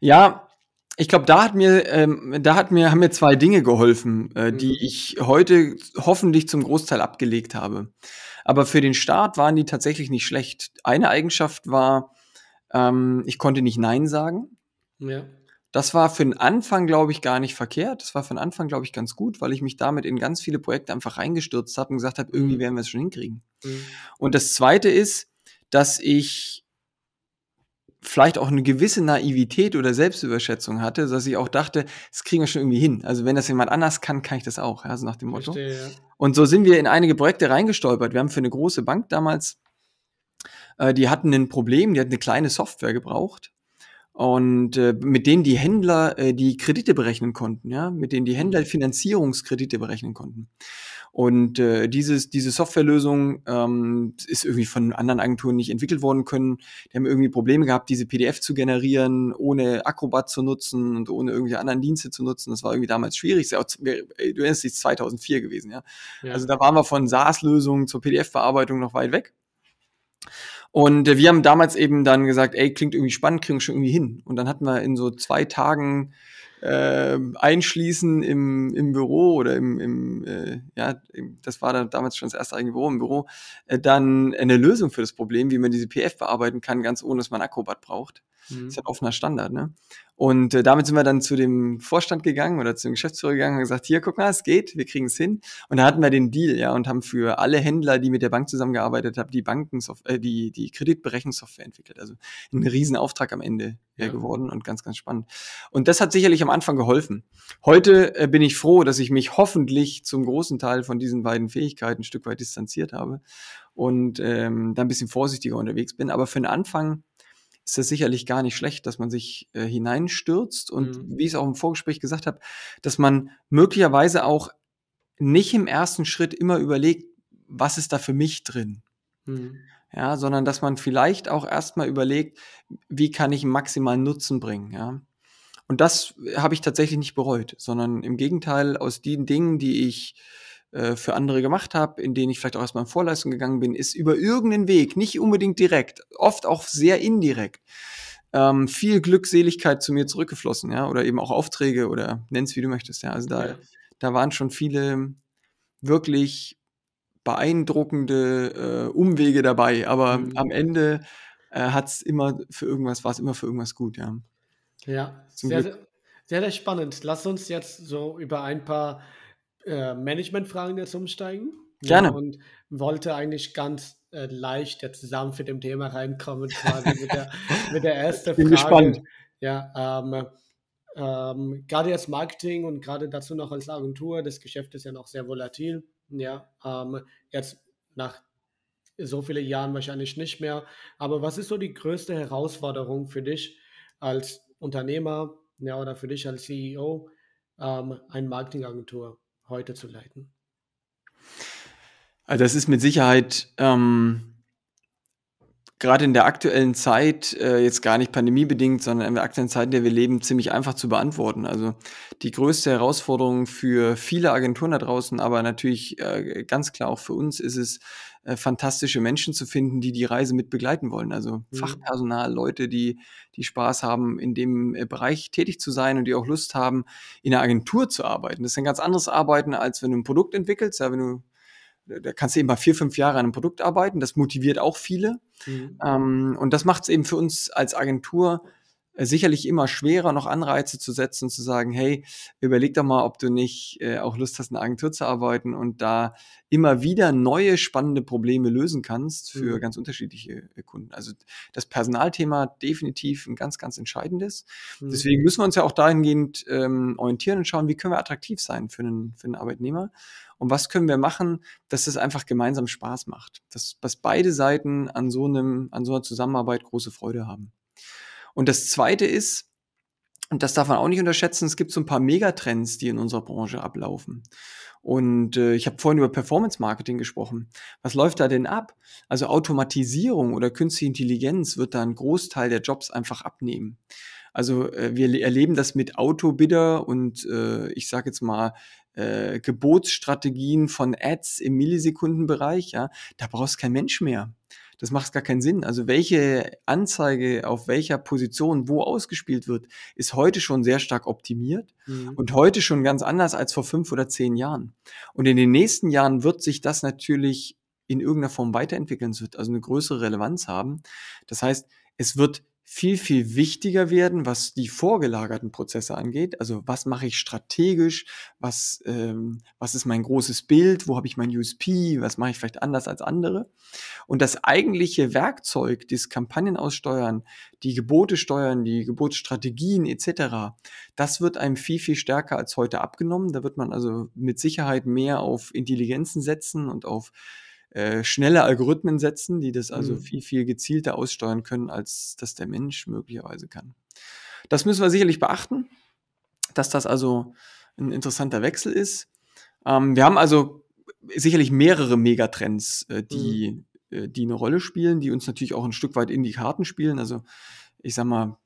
ja, ich glaube, da hat mir, ähm, da hat mir, haben mir zwei Dinge geholfen, äh, mhm. die ich heute hoffentlich zum Großteil abgelegt habe. Aber für den Start waren die tatsächlich nicht schlecht. Eine Eigenschaft war, ähm, ich konnte nicht Nein sagen. Ja. Das war für den Anfang, glaube ich, gar nicht verkehrt. Das war für den Anfang, glaube ich, ganz gut, weil ich mich damit in ganz viele Projekte einfach reingestürzt habe und gesagt habe, irgendwie mhm. werden wir es schon hinkriegen. Mhm. Und das Zweite ist, dass ich vielleicht auch eine gewisse Naivität oder Selbstüberschätzung hatte, dass ich auch dachte, das kriegen wir schon irgendwie hin. Also wenn das jemand anders kann, kann ich das auch, also nach dem Motto. Verstehe, ja. Und so sind wir in einige Projekte reingestolpert. Wir haben für eine große Bank damals, äh, die hatten ein Problem, die hatten eine kleine Software gebraucht und äh, mit denen die Händler äh, die Kredite berechnen konnten, ja, mit denen die Händler mhm. Finanzierungskredite berechnen konnten. Und äh, dieses, diese Softwarelösung ähm, ist irgendwie von anderen Agenturen nicht entwickelt worden können. Die haben irgendwie Probleme gehabt, diese PDF zu generieren, ohne Acrobat zu nutzen und ohne irgendwelche anderen Dienste zu nutzen. Das war irgendwie damals schwierig. Du erinnerst dich, 2004 gewesen, ja? ja. Also da waren wir von SaaS-Lösungen zur PDF-Bearbeitung noch weit weg. Und äh, wir haben damals eben dann gesagt, ey, klingt irgendwie spannend, kriegen wir schon irgendwie hin. Und dann hatten wir in so zwei Tagen äh, einschließen im, im Büro oder im, im äh, ja, das war dann damals schon das erste eigene Büro im Büro, äh, dann eine Lösung für das Problem, wie man diese PF bearbeiten kann, ganz ohne, dass man Acrobat braucht. Mhm. Das ist ja ein offener Standard, ne? Und äh, damit sind wir dann zu dem Vorstand gegangen oder zu dem Geschäftsführer gegangen und gesagt, hier, guck mal, es geht, wir kriegen es hin. Und da hatten wir den Deal, ja, und haben für alle Händler, die mit der Bank zusammengearbeitet haben, die Bankensoftware, äh, die, die Kreditberechnungssoftware entwickelt. Also ein Riesenauftrag am Ende ja. geworden und ganz, ganz spannend. Und das hat sicherlich am Anfang geholfen. Heute äh, bin ich froh, dass ich mich hoffentlich zum großen Teil von diesen beiden Fähigkeiten ein Stück weit distanziert habe und ähm, da ein bisschen vorsichtiger unterwegs bin. Aber für den Anfang ist das sicherlich gar nicht schlecht, dass man sich äh, hineinstürzt und mhm. wie ich es auch im Vorgespräch gesagt habe, dass man möglicherweise auch nicht im ersten Schritt immer überlegt, was ist da für mich drin. Mhm. Ja, sondern dass man vielleicht auch erstmal überlegt, wie kann ich maximalen Nutzen bringen, ja. Und das habe ich tatsächlich nicht bereut, sondern im Gegenteil aus den Dingen, die ich äh, für andere gemacht habe, in denen ich vielleicht auch erstmal in Vorleistung gegangen bin, ist über irgendeinen Weg, nicht unbedingt direkt, oft auch sehr indirekt, ähm, viel Glückseligkeit zu mir zurückgeflossen, ja, oder eben auch Aufträge oder nenn's wie du möchtest, ja. Also da, ja. da waren schon viele wirklich beeindruckende äh, Umwege dabei, aber mhm. am Ende äh, hat's immer für irgendwas, war es immer für irgendwas gut, ja. Ja, sehr, sehr, sehr spannend. Lass uns jetzt so über ein paar äh, Managementfragen jetzt umsteigen. Gerne. Ja, und wollte eigentlich ganz äh, leicht jetzt zusammen für dem Thema reinkommen, [LAUGHS] quasi mit der, mit der ersten Bin Frage. Gespannt. Ja, ähm, ähm, gerade jetzt Marketing und gerade dazu noch als Agentur, das Geschäft ist ja noch sehr volatil. Ja, ähm, jetzt nach so vielen Jahren wahrscheinlich nicht mehr. Aber was ist so die größte Herausforderung für dich als Unternehmer ja, oder für dich als CEO, ähm, eine Marketingagentur heute zu leiten? Also das ist mit Sicherheit ähm, gerade in der aktuellen Zeit, äh, jetzt gar nicht pandemiebedingt, sondern in der aktuellen Zeit, in der wir leben, ziemlich einfach zu beantworten. Also die größte Herausforderung für viele Agenturen da draußen, aber natürlich äh, ganz klar auch für uns ist es, äh, fantastische Menschen zu finden, die die Reise mit begleiten wollen. Also mhm. Fachpersonal, Leute, die, die Spaß haben, in dem äh, Bereich tätig zu sein und die auch Lust haben, in einer Agentur zu arbeiten. Das ist ein ganz anderes Arbeiten, als wenn du ein Produkt entwickelst. Ja, wenn du da kannst du eben mal vier, fünf Jahre an einem Produkt arbeiten. Das motiviert auch viele. Mhm. Ähm, und das macht es eben für uns als Agentur sicherlich immer schwerer, noch Anreize zu setzen und zu sagen, hey, überleg doch mal, ob du nicht äh, auch Lust hast, in einer Agentur zu arbeiten und da immer wieder neue spannende Probleme lösen kannst für mhm. ganz unterschiedliche äh, Kunden. Also das Personalthema definitiv ein ganz, ganz entscheidendes. Mhm. Deswegen müssen wir uns ja auch dahingehend ähm, orientieren und schauen, wie können wir attraktiv sein für einen, für einen Arbeitnehmer und was können wir machen, dass es einfach gemeinsam Spaß macht, dass, dass beide Seiten an so einem, an so einer Zusammenarbeit große Freude haben. Und das zweite ist, und das darf man auch nicht unterschätzen, es gibt so ein paar Megatrends, die in unserer Branche ablaufen. Und äh, ich habe vorhin über Performance Marketing gesprochen. Was läuft da denn ab? Also Automatisierung oder künstliche Intelligenz wird da einen Großteil der Jobs einfach abnehmen. Also äh, wir erleben das mit Autobidder und äh, ich sage jetzt mal äh, Gebotsstrategien von Ads im Millisekundenbereich. Ja, da brauchst kein Mensch mehr das macht gar keinen Sinn. Also welche Anzeige auf welcher Position wo ausgespielt wird, ist heute schon sehr stark optimiert mhm. und heute schon ganz anders als vor fünf oder zehn Jahren. Und in den nächsten Jahren wird sich das natürlich in irgendeiner Form weiterentwickeln, es wird also eine größere Relevanz haben. Das heißt, es wird viel, viel wichtiger werden, was die vorgelagerten Prozesse angeht. Also was mache ich strategisch, was, ähm, was ist mein großes Bild, wo habe ich mein USP, was mache ich vielleicht anders als andere. Und das eigentliche Werkzeug, das Kampagnen aussteuern, die Gebote steuern, die Gebotsstrategien etc., das wird einem viel, viel stärker als heute abgenommen. Da wird man also mit Sicherheit mehr auf Intelligenzen setzen und auf äh, schnelle Algorithmen setzen, die das also mhm. viel, viel gezielter aussteuern können, als das der Mensch möglicherweise kann. Das müssen wir sicherlich beachten, dass das also ein interessanter Wechsel ist. Ähm, wir haben also sicherlich mehrere Megatrends, äh, die, mhm. äh, die eine Rolle spielen, die uns natürlich auch ein Stück weit in die Karten spielen. Also ich sag mal,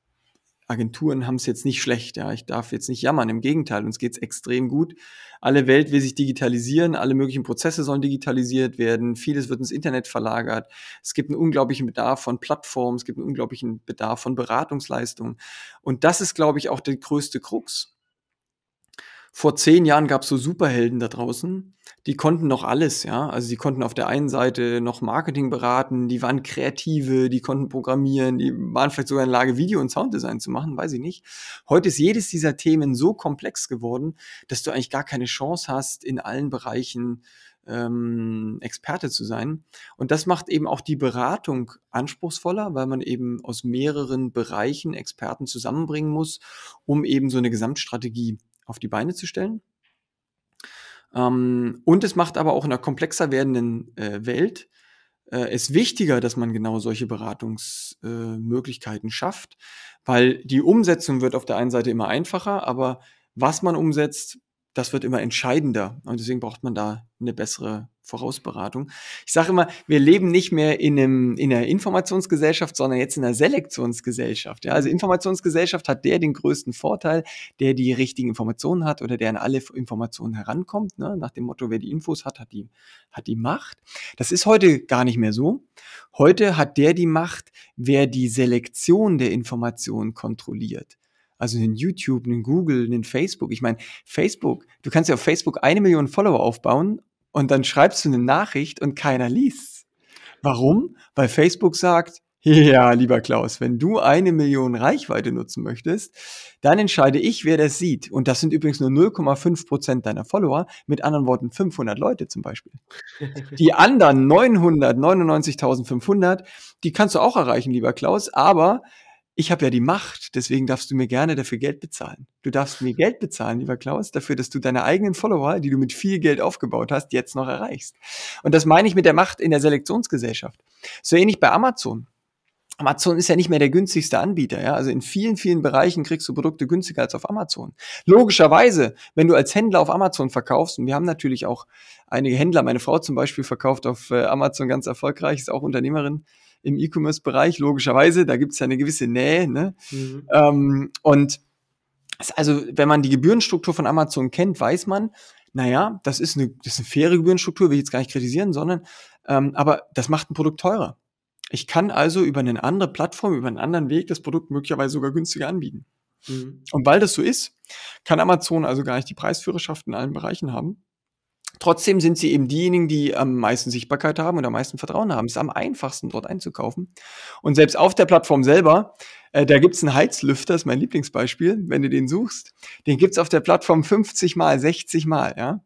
Agenturen haben es jetzt nicht schlecht, ja. Ich darf jetzt nicht jammern. Im Gegenteil, uns geht's extrem gut. Alle Welt will sich digitalisieren, alle möglichen Prozesse sollen digitalisiert werden, vieles wird ins Internet verlagert. Es gibt einen unglaublichen Bedarf von Plattformen, es gibt einen unglaublichen Bedarf von Beratungsleistungen. Und das ist, glaube ich, auch der größte Krux. Vor zehn Jahren gab es so Superhelden da draußen, die konnten noch alles, ja. Also die konnten auf der einen Seite noch Marketing beraten, die waren Kreative, die konnten programmieren, die waren vielleicht sogar in der Lage, Video- und Sounddesign zu machen, weiß ich nicht. Heute ist jedes dieser Themen so komplex geworden, dass du eigentlich gar keine Chance hast, in allen Bereichen ähm, Experte zu sein. Und das macht eben auch die Beratung anspruchsvoller, weil man eben aus mehreren Bereichen Experten zusammenbringen muss, um eben so eine Gesamtstrategie auf die Beine zu stellen. Ähm, und es macht aber auch in einer komplexer werdenden äh, Welt äh, es wichtiger, dass man genau solche Beratungsmöglichkeiten äh, schafft, weil die Umsetzung wird auf der einen Seite immer einfacher, aber was man umsetzt, das wird immer entscheidender. Und deswegen braucht man da eine bessere Vorausberatung. Ich sage immer, wir leben nicht mehr in, einem, in einer Informationsgesellschaft, sondern jetzt in einer Selektionsgesellschaft. Ja? Also Informationsgesellschaft hat der den größten Vorteil, der die richtigen Informationen hat oder der an alle Informationen herankommt. Ne? Nach dem Motto, wer die Infos hat, hat die, hat die Macht. Das ist heute gar nicht mehr so. Heute hat der die Macht, wer die Selektion der Informationen kontrolliert. Also in YouTube, in Google, in Facebook. Ich meine, Facebook, du kannst ja auf Facebook eine Million Follower aufbauen und dann schreibst du eine Nachricht und keiner liest. Warum? Weil Facebook sagt, [LAUGHS] ja, lieber Klaus, wenn du eine Million Reichweite nutzen möchtest, dann entscheide ich, wer das sieht. Und das sind übrigens nur 0,5 Prozent deiner Follower, mit anderen Worten 500 Leute zum Beispiel. [LAUGHS] Die anderen 999.500, die kannst du auch erreichen, lieber Klaus, aber ich habe ja die Macht, deswegen darfst du mir gerne dafür Geld bezahlen. Du darfst mir Geld bezahlen, lieber Klaus, dafür, dass du deine eigenen Follower, die du mit viel Geld aufgebaut hast, jetzt noch erreichst. Und das meine ich mit der Macht in der Selektionsgesellschaft. So ähnlich bei Amazon. Amazon ist ja nicht mehr der günstigste Anbieter, ja. Also in vielen, vielen Bereichen kriegst du Produkte günstiger als auf Amazon. Logischerweise, wenn du als Händler auf Amazon verkaufst, und wir haben natürlich auch einige Händler, meine Frau zum Beispiel verkauft auf äh, Amazon ganz erfolgreich, ist auch Unternehmerin, im E-Commerce-Bereich, logischerweise. Da gibt es ja eine gewisse Nähe. Ne? Mhm. Ähm, und also, wenn man die Gebührenstruktur von Amazon kennt, weiß man, naja, das ist eine, das ist eine faire Gebührenstruktur, will ich jetzt gar nicht kritisieren, sondern ähm, aber das macht ein Produkt teurer. Ich kann also über eine andere Plattform, über einen anderen Weg das Produkt möglicherweise sogar günstiger anbieten. Mhm. Und weil das so ist, kann Amazon also gar nicht die Preisführerschaft in allen Bereichen haben. Trotzdem sind sie eben diejenigen, die am meisten Sichtbarkeit haben und am meisten Vertrauen haben. Es ist am einfachsten, dort einzukaufen. Und selbst auf der Plattform selber, äh, da gibt's einen Heizlüfter, ist mein Lieblingsbeispiel, wenn du den suchst. Den gibt's auf der Plattform 50 mal, 60 mal, ja.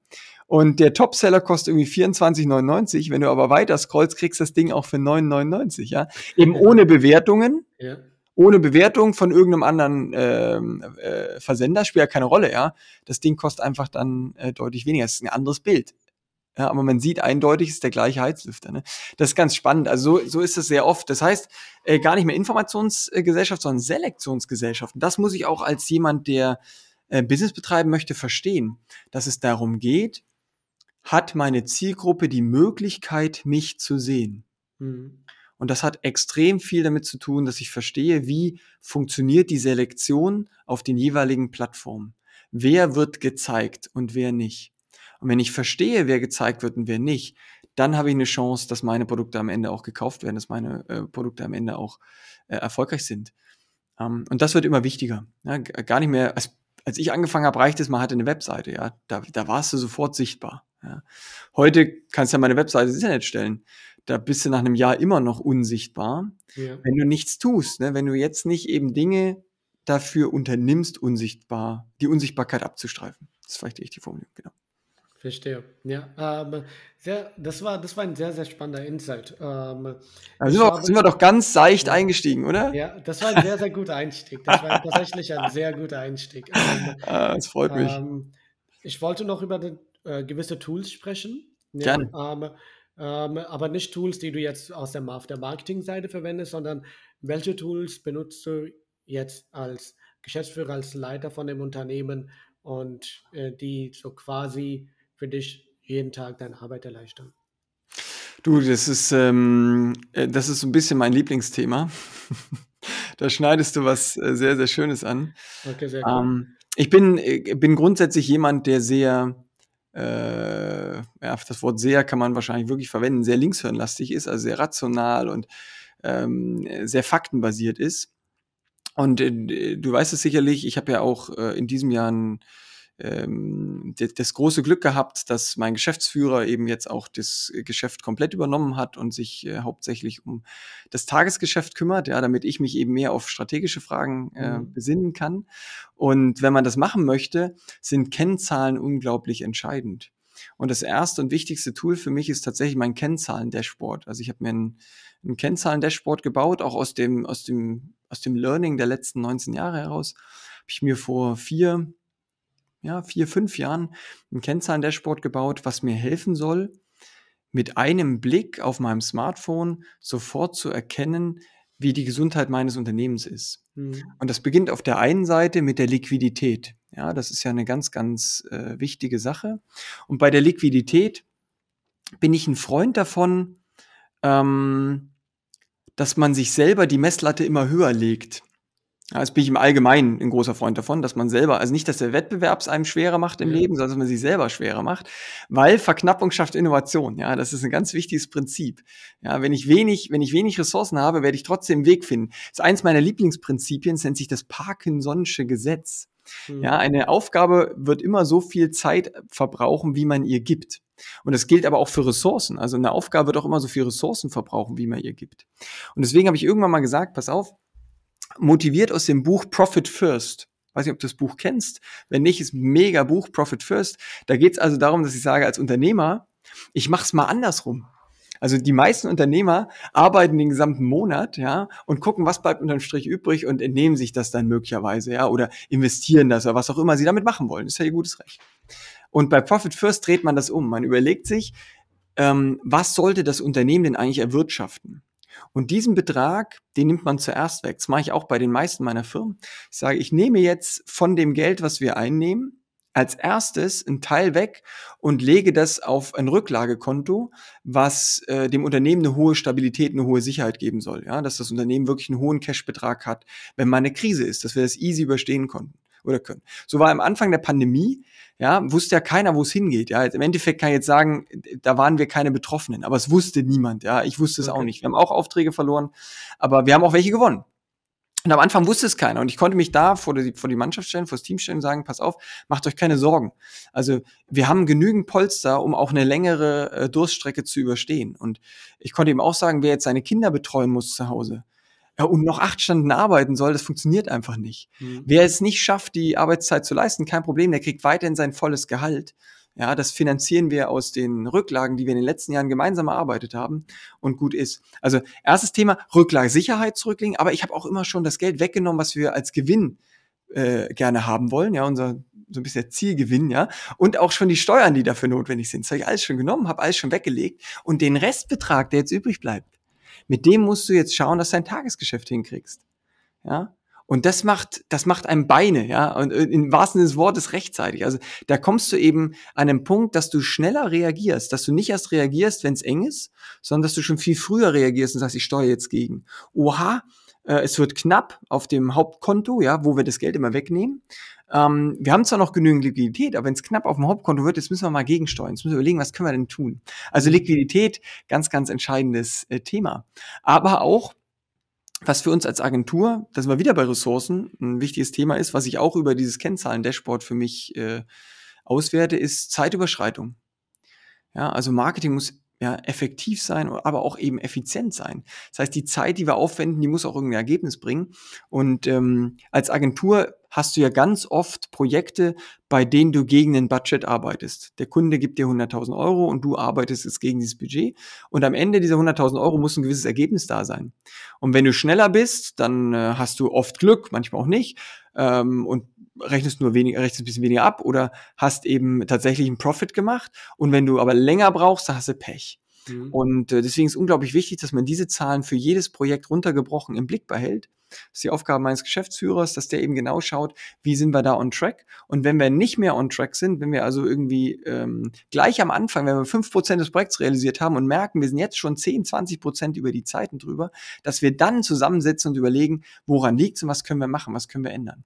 Und der Topseller kostet irgendwie 24,99. Wenn du aber weiter scrollst, kriegst du das Ding auch für 9,99, ja. Eben ohne Bewertungen. Ja ohne Bewertung von irgendeinem anderen ähm, äh, Versender, spielt ja keine Rolle, ja. Das Ding kostet einfach dann äh, deutlich weniger. Es ist ein anderes Bild. Ja, aber man sieht eindeutig, es ist der gleiche Heizlüfter. Ne? Das ist ganz spannend. Also so, so ist es sehr oft. Das heißt, äh, gar nicht mehr Informationsgesellschaft, sondern Selektionsgesellschaft. Und das muss ich auch als jemand, der äh, Business betreiben möchte, verstehen, dass es darum geht, hat meine Zielgruppe die Möglichkeit, mich zu sehen. Mhm. Und das hat extrem viel damit zu tun, dass ich verstehe, wie funktioniert die Selektion auf den jeweiligen Plattformen. Wer wird gezeigt und wer nicht. Und wenn ich verstehe, wer gezeigt wird und wer nicht, dann habe ich eine Chance, dass meine Produkte am Ende auch gekauft werden, dass meine äh, Produkte am Ende auch äh, erfolgreich sind. Ähm, und das wird immer wichtiger. Ja, gar nicht mehr, als, als ich angefangen habe, reicht es, man hatte eine Webseite, ja, da, da warst du sofort sichtbar. Ja. Heute kannst du ja meine Webseite ins Internet stellen da bist du nach einem Jahr immer noch unsichtbar, ja. wenn du nichts tust. Ne? Wenn du jetzt nicht eben Dinge dafür unternimmst, unsichtbar, die Unsichtbarkeit abzustreifen. Das ist vielleicht die richtige Formulierung, genau. Verstehe. Ja, ähm, sehr, das, war, das war ein sehr, sehr spannender Insight. Ähm, also sind, wir, sind wir doch ganz seicht ja, eingestiegen, oder? Ja, das war ein sehr, sehr guter Einstieg. Das war tatsächlich ein sehr guter Einstieg. [LAUGHS] Ähm, ah, das freut mich. Ähm, ich wollte noch über die, äh, gewisse Tools sprechen. Ja, Gerne. Ähm, aber nicht Tools, die du jetzt aus der, auf der Marketingseite verwendest, sondern welche Tools benutzt du jetzt als Geschäftsführer, als Leiter von dem Unternehmen und äh, die so quasi für dich jeden Tag deine Arbeit erleichtern? Du, das ist, ähm, äh, das ist so ein bisschen mein Lieblingsthema. [LAUGHS] da schneidest du was äh, sehr, sehr Schönes an. Okay, sehr cool. Ähm, ich bin, äh, bin grundsätzlich jemand, der sehr äh, ja, das Wort sehr kann man wahrscheinlich wirklich verwenden, sehr linkshirnlastig ist, also sehr rational und ähm, sehr faktenbasiert ist. Und äh, du weißt es sicherlich, ich habe ja auch äh, in diesem Jahr ein, ähm, das große Glück gehabt, dass mein Geschäftsführer eben jetzt auch das Geschäft komplett übernommen hat und sich äh, hauptsächlich um das Tagesgeschäft kümmert, ja, damit ich mich eben mehr auf strategische Fragen äh, mhm. besinnen kann. Und wenn man das machen möchte, sind Kennzahlen unglaublich entscheidend. Und das erste und wichtigste Tool für mich ist tatsächlich mein Kennzahlen-Dashboard. Also ich habe mir ein, ein Kennzahlen-Dashboard gebaut, auch aus dem, aus dem, aus dem Learning der letzten 19 Jahre heraus. Habe ich mir vor vier, ja, vier, fünf Jahren ein Kennzahlen-Dashboard gebaut, was mir helfen soll, mit einem Blick auf meinem Smartphone sofort zu erkennen, wie die Gesundheit meines Unternehmens ist. Mhm. Und das beginnt auf der einen Seite mit der Liquidität. Ja, das ist ja eine ganz, ganz äh, wichtige Sache. Und bei der Liquidität bin ich ein Freund davon, ähm, dass man sich selber die Messlatte immer höher legt. Ja, das bin ich im Allgemeinen ein großer Freund davon, dass man selber, also nicht, dass der Wettbewerb es einem schwerer macht im ja. Leben, sondern dass man sich selber schwerer macht, weil Verknappung schafft Innovation. Ja, das ist ein ganz wichtiges Prinzip. Ja, wenn ich wenig, wenn ich wenig Ressourcen habe, werde ich trotzdem einen Weg finden. Das ist eins meiner Lieblingsprinzipien, das nennt sich das Parkinson'sche Gesetz. Mhm. Ja, eine Aufgabe wird immer so viel Zeit verbrauchen, wie man ihr gibt. Und das gilt aber auch für Ressourcen. Also eine Aufgabe wird auch immer so viel Ressourcen verbrauchen, wie man ihr gibt. Und deswegen habe ich irgendwann mal gesagt, pass auf, motiviert aus dem Buch Profit First. Weiß nicht, ob du das Buch kennst. Wenn nicht, ist mega Buch Profit First. Da geht es also darum, dass ich sage, als Unternehmer, ich mache es mal andersrum. Also die meisten Unternehmer arbeiten den gesamten Monat, ja, und gucken, was bleibt unterm Strich übrig und entnehmen sich das dann möglicherweise, ja, oder investieren das oder was auch immer sie damit machen wollen. Das ist ja ihr gutes Recht. Und bei Profit First dreht man das um. Man überlegt sich, ähm, was sollte das Unternehmen denn eigentlich erwirtschaften? Und diesen Betrag, den nimmt man zuerst weg. Das mache ich auch bei den meisten meiner Firmen. Ich sage, ich nehme jetzt von dem Geld, was wir einnehmen, als erstes einen Teil weg und lege das auf ein Rücklagekonto, was äh, dem Unternehmen eine hohe Stabilität, eine hohe Sicherheit geben soll. Ja, dass das Unternehmen wirklich einen hohen Cashbetrag hat, wenn mal eine Krise ist, dass wir das easy überstehen konnten oder können. So war am Anfang der Pandemie, ja, wusste ja keiner, wo es hingeht. Ja, im Endeffekt kann ich jetzt sagen, da waren wir keine Betroffenen, aber es wusste niemand. Ja, ich wusste es okay. auch nicht. Wir haben auch Aufträge verloren, aber wir haben auch welche gewonnen. Und am Anfang wusste es keiner. Und ich konnte mich da vor die, vor die Mannschaft stellen, vor das Team stellen und sagen, pass auf, macht euch keine Sorgen. Also wir haben genügend Polster, um auch eine längere äh, Durststrecke zu überstehen. Und ich konnte ihm auch sagen, wer jetzt seine Kinder betreuen muss zu Hause, ja, und noch acht Stunden arbeiten soll, das funktioniert einfach nicht. Mhm. Wer es nicht schafft, die Arbeitszeit zu leisten, kein Problem, der kriegt weiterhin sein volles Gehalt. Ja, das finanzieren wir aus den Rücklagen, die wir in den letzten Jahren gemeinsam erarbeitet haben und gut ist. Also erstes Thema, Rücklage, Sicherheit zurücklegen, aber ich habe auch immer schon das Geld weggenommen, was wir als Gewinn äh, gerne haben wollen, ja, unser so ein bisschen Zielgewinn, ja, und auch schon die Steuern, die dafür notwendig sind. Das habe ich alles schon genommen, habe alles schon weggelegt und den Restbetrag, der jetzt übrig bleibt, mit dem musst du jetzt schauen, dass du dein Tagesgeschäft hinkriegst. Ja, und das macht, das macht einem Beine, ja, und äh, im wahrsten Sinne des Wortes rechtzeitig. Also da kommst du eben an einem Punkt, dass du schneller reagierst, dass du nicht erst reagierst, wenn es eng ist, sondern dass du schon viel früher reagierst und sagst, ich steuere jetzt gegen. Oha, äh, es wird knapp auf dem Hauptkonto, ja, wo wir das Geld immer wegnehmen. Ähm, wir haben zwar noch genügend Liquidität, aber wenn es knapp auf dem Hauptkonto wird, jetzt müssen wir mal gegensteuern. Jetzt müssen wir überlegen, was können wir denn tun? Also Liquidität, ganz, ganz entscheidendes äh, Thema. Aber auch was für uns als Agentur, da sind wir wieder bei Ressourcen, ein wichtiges Thema ist, was ich auch über dieses Kennzahlen-Dashboard für mich äh, auswerte, ist Zeitüberschreitung. Ja, also Marketing muss ja, effektiv sein, aber auch eben effizient sein. Das heißt, die Zeit, die wir aufwenden, die muss auch irgendein Ergebnis bringen. Und ähm, als Agentur hast du ja ganz oft Projekte, bei denen du gegen ein Budget arbeitest. Der Kunde gibt dir 100.000 Euro und du arbeitest jetzt gegen dieses Budget. Und am Ende dieser 100.000 Euro muss ein gewisses Ergebnis da sein. Und wenn du schneller bist, dann äh, hast du oft Glück, manchmal auch nicht. Ähm, und rechnest nur weniger, rechnest ein bisschen weniger ab oder hast eben tatsächlich einen Profit gemacht. Und wenn du aber länger brauchst, dann hast du Pech. Mhm. Und äh, deswegen ist unglaublich wichtig, dass man diese Zahlen für jedes Projekt runtergebrochen im Blick behält. Das ist die Aufgabe meines Geschäftsführers, dass der eben genau schaut, wie sind wir da on track. Und wenn wir nicht mehr on track sind, wenn wir also irgendwie ähm, gleich am Anfang, wenn wir fünf Prozent des Projekts realisiert haben und merken, wir sind jetzt schon 10, 20 Prozent über die Zeiten drüber, dass wir dann zusammensetzen und überlegen, woran liegt und was können wir machen, was können wir ändern.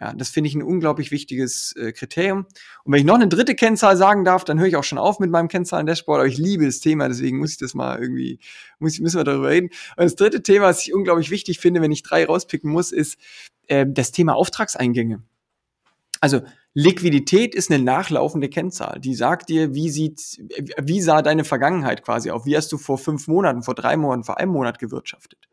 Ja, das finde ich ein unglaublich wichtiges äh, Kriterium. Und wenn ich noch eine dritte Kennzahl sagen darf, dann höre ich auch schon auf mit meinem Kennzahlen-Dashboard, aber ich liebe das Thema, deswegen muss ich das mal irgendwie, muss, müssen wir darüber reden. Und das dritte Thema, was ich unglaublich wichtig finde, wenn ich drei rauspicken muss, ist äh, das Thema Auftragseingänge. Also Liquidität ist eine nachlaufende Kennzahl. Die sagt dir, wie sieht, wie sah deine Vergangenheit quasi auf? Wie hast du vor fünf Monaten, vor drei Monaten, vor einem Monat gewirtschaftet?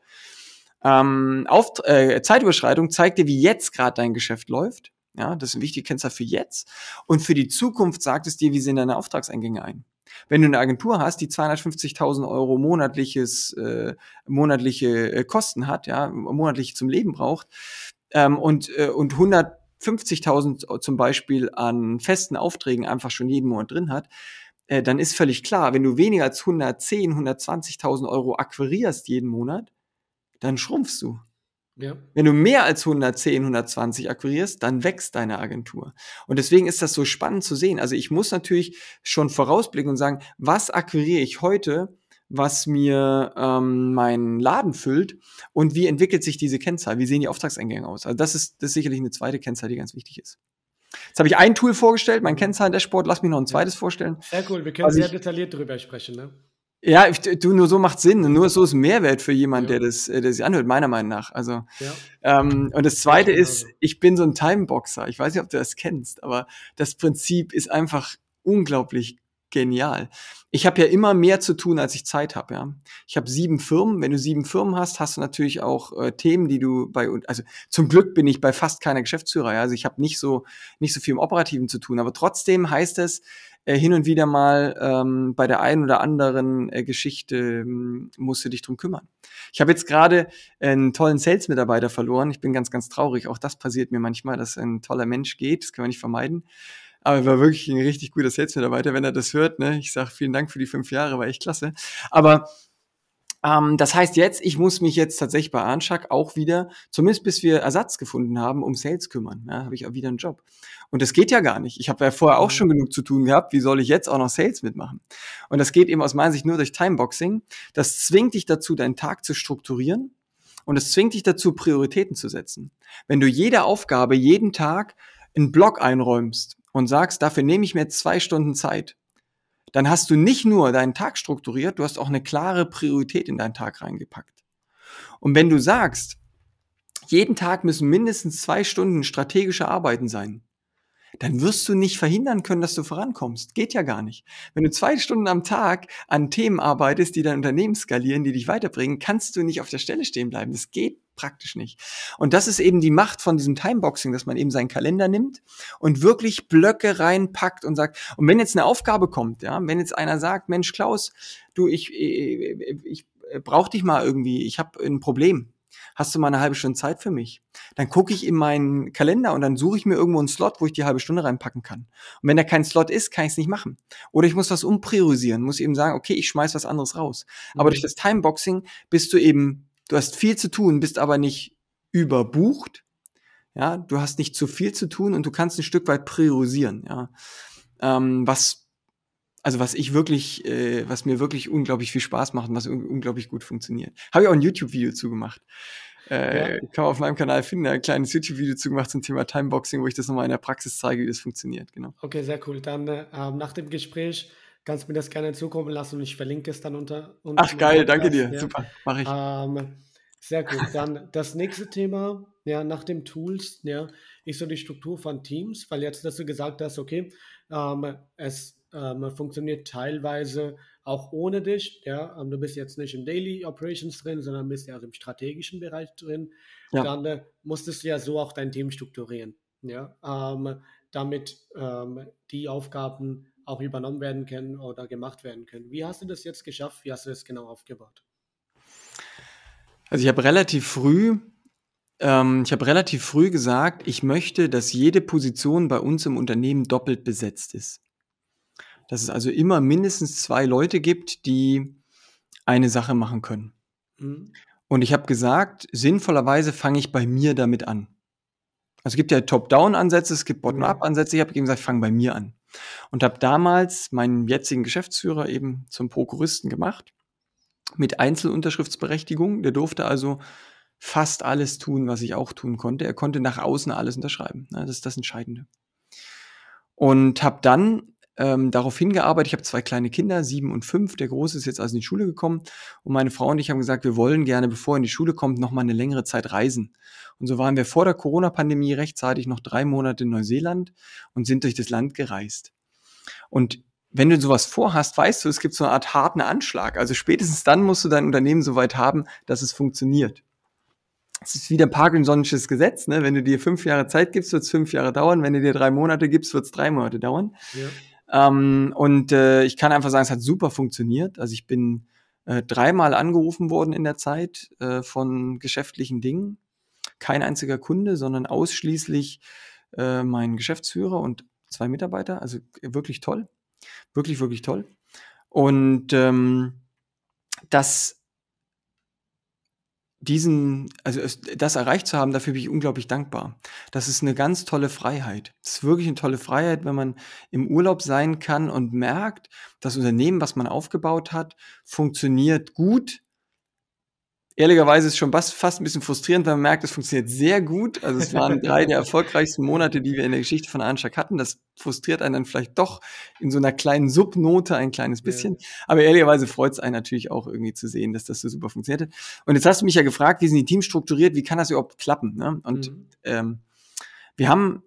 Ähm, auf, äh, Zeitüberschreitung zeigt dir, wie jetzt gerade dein Geschäft läuft. Ja, das ist ein wichtiger Kennzahl für jetzt. Und für die Zukunft sagt es dir, wie sehen deine Auftragseingänge ein. Wenn du eine Agentur hast, die 250.000 Euro monatliches, äh, monatliche äh, Kosten hat, ja, monatlich zum Leben braucht, ähm, und, äh, und 150.000 zum Beispiel an festen Aufträgen einfach schon jeden Monat drin hat, äh, dann ist völlig klar, wenn du weniger als 110, 120.000 Euro akquirierst jeden Monat, dann schrumpfst du. Ja. Wenn du mehr als 110, 120 akquirierst, dann wächst deine Agentur. Und deswegen ist das so spannend zu sehen. Also ich muss natürlich schon vorausblicken und sagen, was akquiriere ich heute, was mir ähm, meinen Laden füllt und wie entwickelt sich diese Kennzahl? Wie sehen die Auftragseingänge aus? Also das ist, das ist sicherlich eine zweite Kennzahl, die ganz wichtig ist. Jetzt habe ich ein Tool vorgestellt, mein Kennzahlen-Dashboard. Lass mich noch ein zweites vorstellen. Sehr cool, wir können also sehr detailliert drüber sprechen. Ne? Ja, du, nur so macht Sinn. Nur so ist Mehrwert für jemanden, ja. der das, äh, der sich anhört, meiner Meinung nach. Also, ja. ähm, und das zweite ja, ist, ich bin so ein Timeboxer. Ich weiß nicht, ob du das kennst, aber das Prinzip ist einfach unglaublich genial. Ich habe ja immer mehr zu tun, als ich Zeit habe. Ja, ich habe sieben Firmen. Wenn du sieben Firmen hast, hast du natürlich auch äh, Themen, die du bei also zum Glück bin ich bei fast keiner Geschäftsführer. Ja? Also ich habe nicht so nicht so viel im Operativen zu tun, aber trotzdem heißt es äh, hin und wieder mal ähm, bei der einen oder anderen äh, Geschichte ähm, musst du dich drum kümmern. Ich habe jetzt gerade einen tollen Sales-Mitarbeiter verloren. Ich bin ganz, ganz traurig. Auch das passiert mir manchmal, dass ein toller Mensch geht. Das können wir nicht vermeiden. Aber er war wirklich ein richtig guter Sales-Mitarbeiter, wenn er das hört. Ne? Ich sage vielen Dank für die fünf Jahre, war echt klasse. Aber ähm, das heißt jetzt, ich muss mich jetzt tatsächlich bei Anschak auch wieder, zumindest bis wir Ersatz gefunden haben, um Sales kümmern. Ja, habe ich auch wieder einen Job. Und das geht ja gar nicht. Ich habe ja vorher auch schon genug zu tun gehabt. Wie soll ich jetzt auch noch Sales mitmachen? Und das geht eben aus meiner Sicht nur durch Timeboxing. Das zwingt dich dazu, deinen Tag zu strukturieren. Und es zwingt dich dazu, Prioritäten zu setzen. Wenn du jede Aufgabe jeden Tag einen Block einräumst und sagst, dafür nehme ich mir zwei Stunden Zeit, dann hast du nicht nur deinen Tag strukturiert, du hast auch eine klare Priorität in deinen Tag reingepackt. Und wenn du sagst, jeden Tag müssen mindestens zwei Stunden strategische Arbeiten sein, dann wirst du nicht verhindern können, dass du vorankommst. Geht ja gar nicht. Wenn du zwei Stunden am Tag an Themen arbeitest, die dein Unternehmen skalieren, die dich weiterbringen, kannst du nicht auf der Stelle stehen bleiben. Das geht praktisch nicht. Und das ist eben die Macht von diesem Timeboxing, dass man eben seinen Kalender nimmt und wirklich Blöcke reinpackt und sagt, und wenn jetzt eine Aufgabe kommt, ja, wenn jetzt einer sagt, Mensch, Klaus, du, ich, ich, ich brauch dich mal irgendwie, ich habe ein Problem hast du mal eine halbe Stunde Zeit für mich? Dann gucke ich in meinen Kalender und dann suche ich mir irgendwo einen Slot, wo ich die halbe Stunde reinpacken kann. Und wenn da kein Slot ist, kann ich es nicht machen. Oder ich muss was umpriorisieren, muss eben sagen, okay, ich schmeiß was anderes raus. Mhm. Aber durch das Timeboxing bist du eben, du hast viel zu tun, bist aber nicht überbucht. Ja, du hast nicht zu viel zu tun und du kannst ein Stück weit priorisieren. Ja, ähm, was also was ich wirklich, äh, was mir wirklich unglaublich viel Spaß macht und was un unglaublich gut funktioniert. Habe ich auch ein YouTube-Video zugemacht. Äh, ja. Kann man auf meinem Kanal finden, ein kleines YouTube-Video zugemacht zum Thema Timeboxing, wo ich das nochmal in der Praxis zeige, wie das funktioniert. Genau. Okay, sehr cool. Dann äh, nach dem Gespräch kannst du mir das gerne zukommen lassen und ich verlinke es dann unter. unter Ach geil, danke dir. Ja. Super, mache ich. Ähm, sehr gut. Dann das nächste Thema, ja, nach dem Tools, ja, ist so die Struktur von Teams, weil jetzt, dass du gesagt hast, okay, ähm, es ähm, funktioniert teilweise auch ohne dich. Ja? Ähm, du bist jetzt nicht im Daily Operations drin, sondern bist ja auch im strategischen Bereich drin. Ja. Dann äh, musstest du ja so auch dein Team strukturieren, ja? Ähm, damit ähm, die Aufgaben auch übernommen werden können oder gemacht werden können. Wie hast du das jetzt geschafft? Wie hast du das genau aufgebaut? Also ich habe relativ früh ähm, ich habe relativ früh gesagt, ich möchte, dass jede Position bei uns im Unternehmen doppelt besetzt ist dass es also immer mindestens zwei Leute gibt, die eine Sache machen können. Mhm. Und ich habe gesagt, sinnvollerweise fange ich bei mir damit an. Also es gibt ja Top-Down-Ansätze, es gibt Bottom-Up-Ansätze. Ich habe eben gesagt, ich fange bei mir an. Und habe damals meinen jetzigen Geschäftsführer eben zum Prokuristen gemacht mit Einzelunterschriftsberechtigung. Der durfte also fast alles tun, was ich auch tun konnte. Er konnte nach außen alles unterschreiben. Das ist das Entscheidende. Und habe dann ähm, darauf hingearbeitet. Ich habe zwei kleine Kinder, sieben und fünf. Der Große ist jetzt also in die Schule gekommen. Und meine Frau und ich haben gesagt, wir wollen gerne, bevor er in die Schule kommt, noch mal eine längere Zeit reisen. Und so waren wir vor der Corona-Pandemie rechtzeitig noch drei Monate in Neuseeland und sind durch das Land gereist. Und wenn du sowas vorhast, weißt du, es gibt so eine Art harten Anschlag. Also spätestens dann musst du dein Unternehmen so weit haben, dass es funktioniert. Es ist wieder Parkinson'sches Gesetz. Ne? Wenn du dir fünf Jahre Zeit gibst, wird es fünf Jahre dauern. Wenn du dir drei Monate gibst, wird es drei Monate dauern. Ja. Ähm, und äh, ich kann einfach sagen, es hat super funktioniert. Also ich bin äh, dreimal angerufen worden in der Zeit äh, von geschäftlichen Dingen. Kein einziger Kunde, sondern ausschließlich äh, mein Geschäftsführer und zwei Mitarbeiter. Also wirklich toll. Wirklich, wirklich toll. Und ähm, das diesen, also es, das erreicht zu haben, dafür bin ich unglaublich dankbar. Das ist eine ganz tolle Freiheit. Das ist wirklich eine tolle Freiheit, wenn man im Urlaub sein kann und merkt, das Unternehmen, was man aufgebaut hat, funktioniert gut ehrlicherweise ist es schon fast, ein bisschen frustrierend, weil man merkt, es funktioniert sehr gut. Also es waren drei der erfolgreichsten Monate, die wir in der Geschichte von Anschlag hatten. Das frustriert einen dann vielleicht doch in so einer kleinen Subnote ein kleines bisschen. Ja. Aber ehrlicherweise freut es einen natürlich auch irgendwie zu sehen, dass das so super funktioniert. Und jetzt hast du mich ja gefragt, wie sind die Teams strukturiert, wie kann das überhaupt klappen? Ne? Und mhm. ähm, wir haben,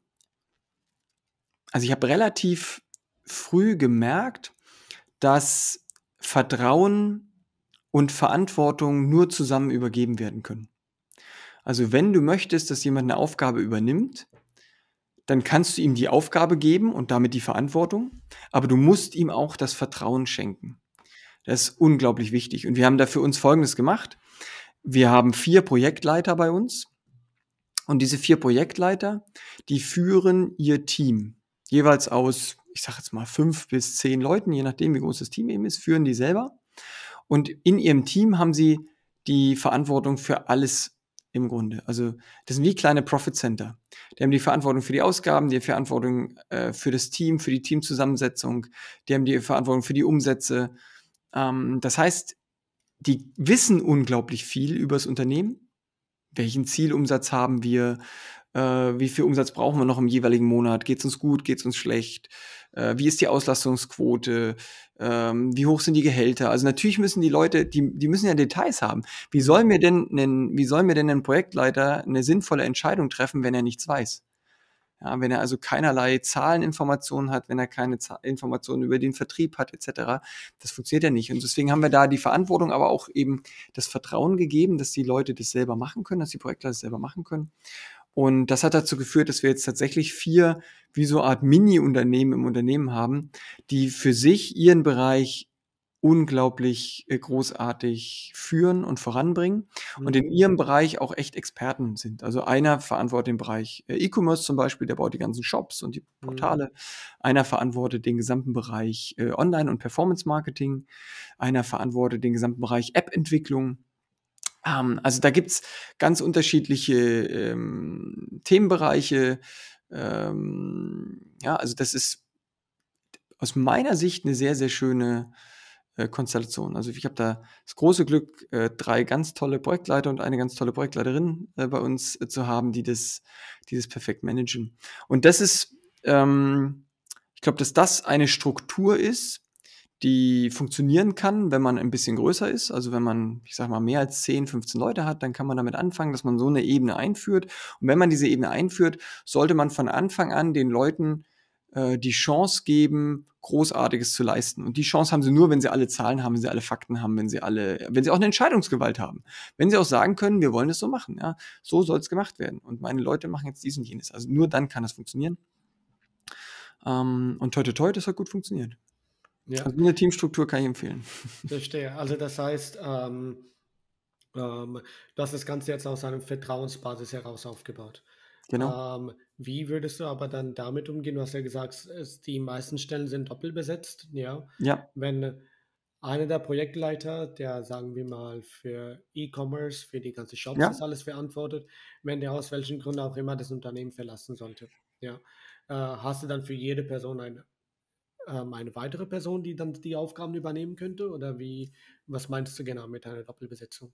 also ich habe relativ früh gemerkt, dass Vertrauen und Verantwortung nur zusammen übergeben werden können. Also wenn du möchtest, dass jemand eine Aufgabe übernimmt, dann kannst du ihm die Aufgabe geben und damit die Verantwortung, aber du musst ihm auch das Vertrauen schenken. Das ist unglaublich wichtig. Und wir haben da für uns Folgendes gemacht. Wir haben vier Projektleiter bei uns und diese vier Projektleiter, die führen ihr Team jeweils aus, ich sage jetzt mal fünf bis zehn Leuten, je nachdem wie groß das Team eben ist, führen die selber. Und in ihrem Team haben sie die Verantwortung für alles im Grunde. Also das sind wie kleine Profit Center. Die haben die Verantwortung für die Ausgaben, die Verantwortung äh, für das Team, für die Teamzusammensetzung, die haben die Verantwortung für die Umsätze. Ähm, das heißt, die wissen unglaublich viel über das Unternehmen. Welchen Zielumsatz haben wir? Äh, wie viel Umsatz brauchen wir noch im jeweiligen Monat? Geht es uns gut? Geht es uns schlecht? Äh, wie ist die Auslastungsquote? ähm, wie hoch sind die Gehälter? Also natürlich müssen die Leute, die, die müssen ja Details haben. Wie soll mir denn ein, wie soll mir denn ein Projektleiter eine sinnvolle Entscheidung treffen, wenn er nichts weiß? Ja, wenn er also keinerlei Zahleninformationen hat, wenn er keine Z Informationen über den Vertrieb hat, etc., das funktioniert ja nicht. Und deswegen haben wir da die Verantwortung, aber auch eben das Vertrauen gegeben, dass die Leute das selber machen können, dass die Projektleiter das selber machen können. Und das hat dazu geführt, dass wir jetzt tatsächlich vier wie so eine Art Mini-Unternehmen im Unternehmen haben, die für sich ihren Bereich unglaublich äh, großartig führen und voranbringen mhm. und in ihrem Bereich auch echt Experten sind. Also einer verantwortet den Bereich äh, E-Commerce zum Beispiel, der baut die ganzen Shops und die mhm. Portale. Einer verantwortet den gesamten Bereich äh, Online- und Performance-Marketing. Einer verantwortet den gesamten Bereich App-Entwicklung. Ähm, also da gibt's ganz unterschiedliche ähm, Themenbereiche. Ähm, ja, also das ist aus meiner Sicht eine sehr, sehr schöne äh, Konstellation. Also ich habe da das große Glück, äh, drei ganz tolle Projektleiter und eine ganz tolle Projektleiterin äh, bei uns äh, zu haben, die das, die das perfekt managen. Und das ist, ähm, ich glaube, dass das eine Struktur ist, die funktionieren kann, wenn man ein bisschen größer ist. Also wenn man, ich sag mal, mehr als 10, 15 Leute hat, dann kann man damit anfangen, dass man so eine Ebene einführt. Und wenn man diese Ebene einführt, sollte man von Anfang an den Leuten äh, die Chance geben, Großartiges zu leisten. Und die Chance haben sie nur, wenn sie alle Zahlen haben, wenn sie alle Fakten haben, wenn sie alle, wenn sie auch eine Entscheidungsgewalt haben. Wenn sie auch sagen können, wir wollen es so machen, ja, so soll es gemacht werden. Und meine Leute machen jetzt dies und jenes. Also nur dann kann das funktionieren. Ähm, und toi toi, das hat gut funktioniert. Ja. Also eine Teamstruktur kann ich empfehlen. [LAUGHS] Verstehe. Also das heißt, ähm, ähm, du hast das Ganze jetzt aus einer Vertrauensbasis heraus aufgebaut. Genau. Ähm, wie würdest du aber dann damit umgehen? Du hast ja gesagt, es, die meisten Stellen sind doppelt besetzt. Ja. ja. Wenn einer der Projektleiter, der sagen wir mal für E-Commerce, für die ganze Shops ja. das alles verantwortet, wenn der aus welchen Gründen auch immer das Unternehmen verlassen sollte. Ja. Äh, hast du dann für jede Person eine ähm, eine weitere Person, die dann die Aufgaben übernehmen könnte? Oder wie, was meinst du genau mit einer Doppelbesetzung?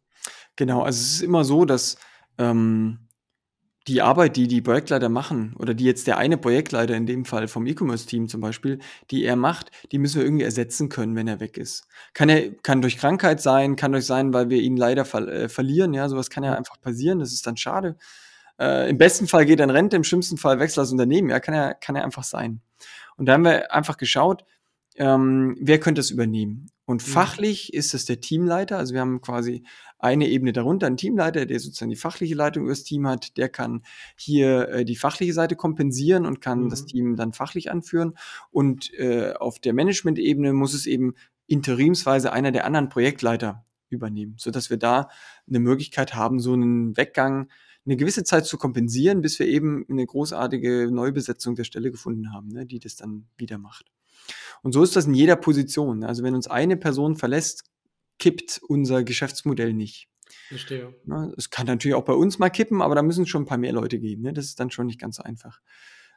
Genau, also es ist immer so, dass ähm, die Arbeit, die die Projektleiter machen oder die jetzt der eine Projektleiter in dem Fall vom E-Commerce-Team zum Beispiel, die er macht, die müssen wir irgendwie ersetzen können, wenn er weg ist. Kann er, kann durch Krankheit sein, kann durch sein, weil wir ihn leider ver äh, verlieren, ja, sowas kann ja einfach passieren, das ist dann schade. Äh, Im besten Fall geht er in Rente, im schlimmsten Fall wechselt das Unternehmen, ja, kann er, kann er einfach sein. Und da haben wir einfach geschaut, ähm, wer könnte es übernehmen? Und mhm. fachlich ist es der Teamleiter. Also wir haben quasi eine Ebene darunter, einen Teamleiter, der sozusagen die fachliche Leitung über das Team hat. Der kann hier äh, die fachliche Seite kompensieren und kann mhm. das Team dann fachlich anführen. Und äh, auf der Management-Ebene muss es eben interimsweise einer der anderen Projektleiter übernehmen, sodass wir da eine Möglichkeit haben, so einen Weggang eine gewisse Zeit zu kompensieren, bis wir eben eine großartige Neubesetzung der Stelle gefunden haben, ne, die das dann wieder macht. Und so ist das in jeder Position. Also wenn uns eine Person verlässt, kippt unser Geschäftsmodell nicht. Verstehe. Ne, es kann natürlich auch bei uns mal kippen, aber da müssen schon ein paar mehr Leute gehen. Ne? Das ist dann schon nicht ganz so einfach.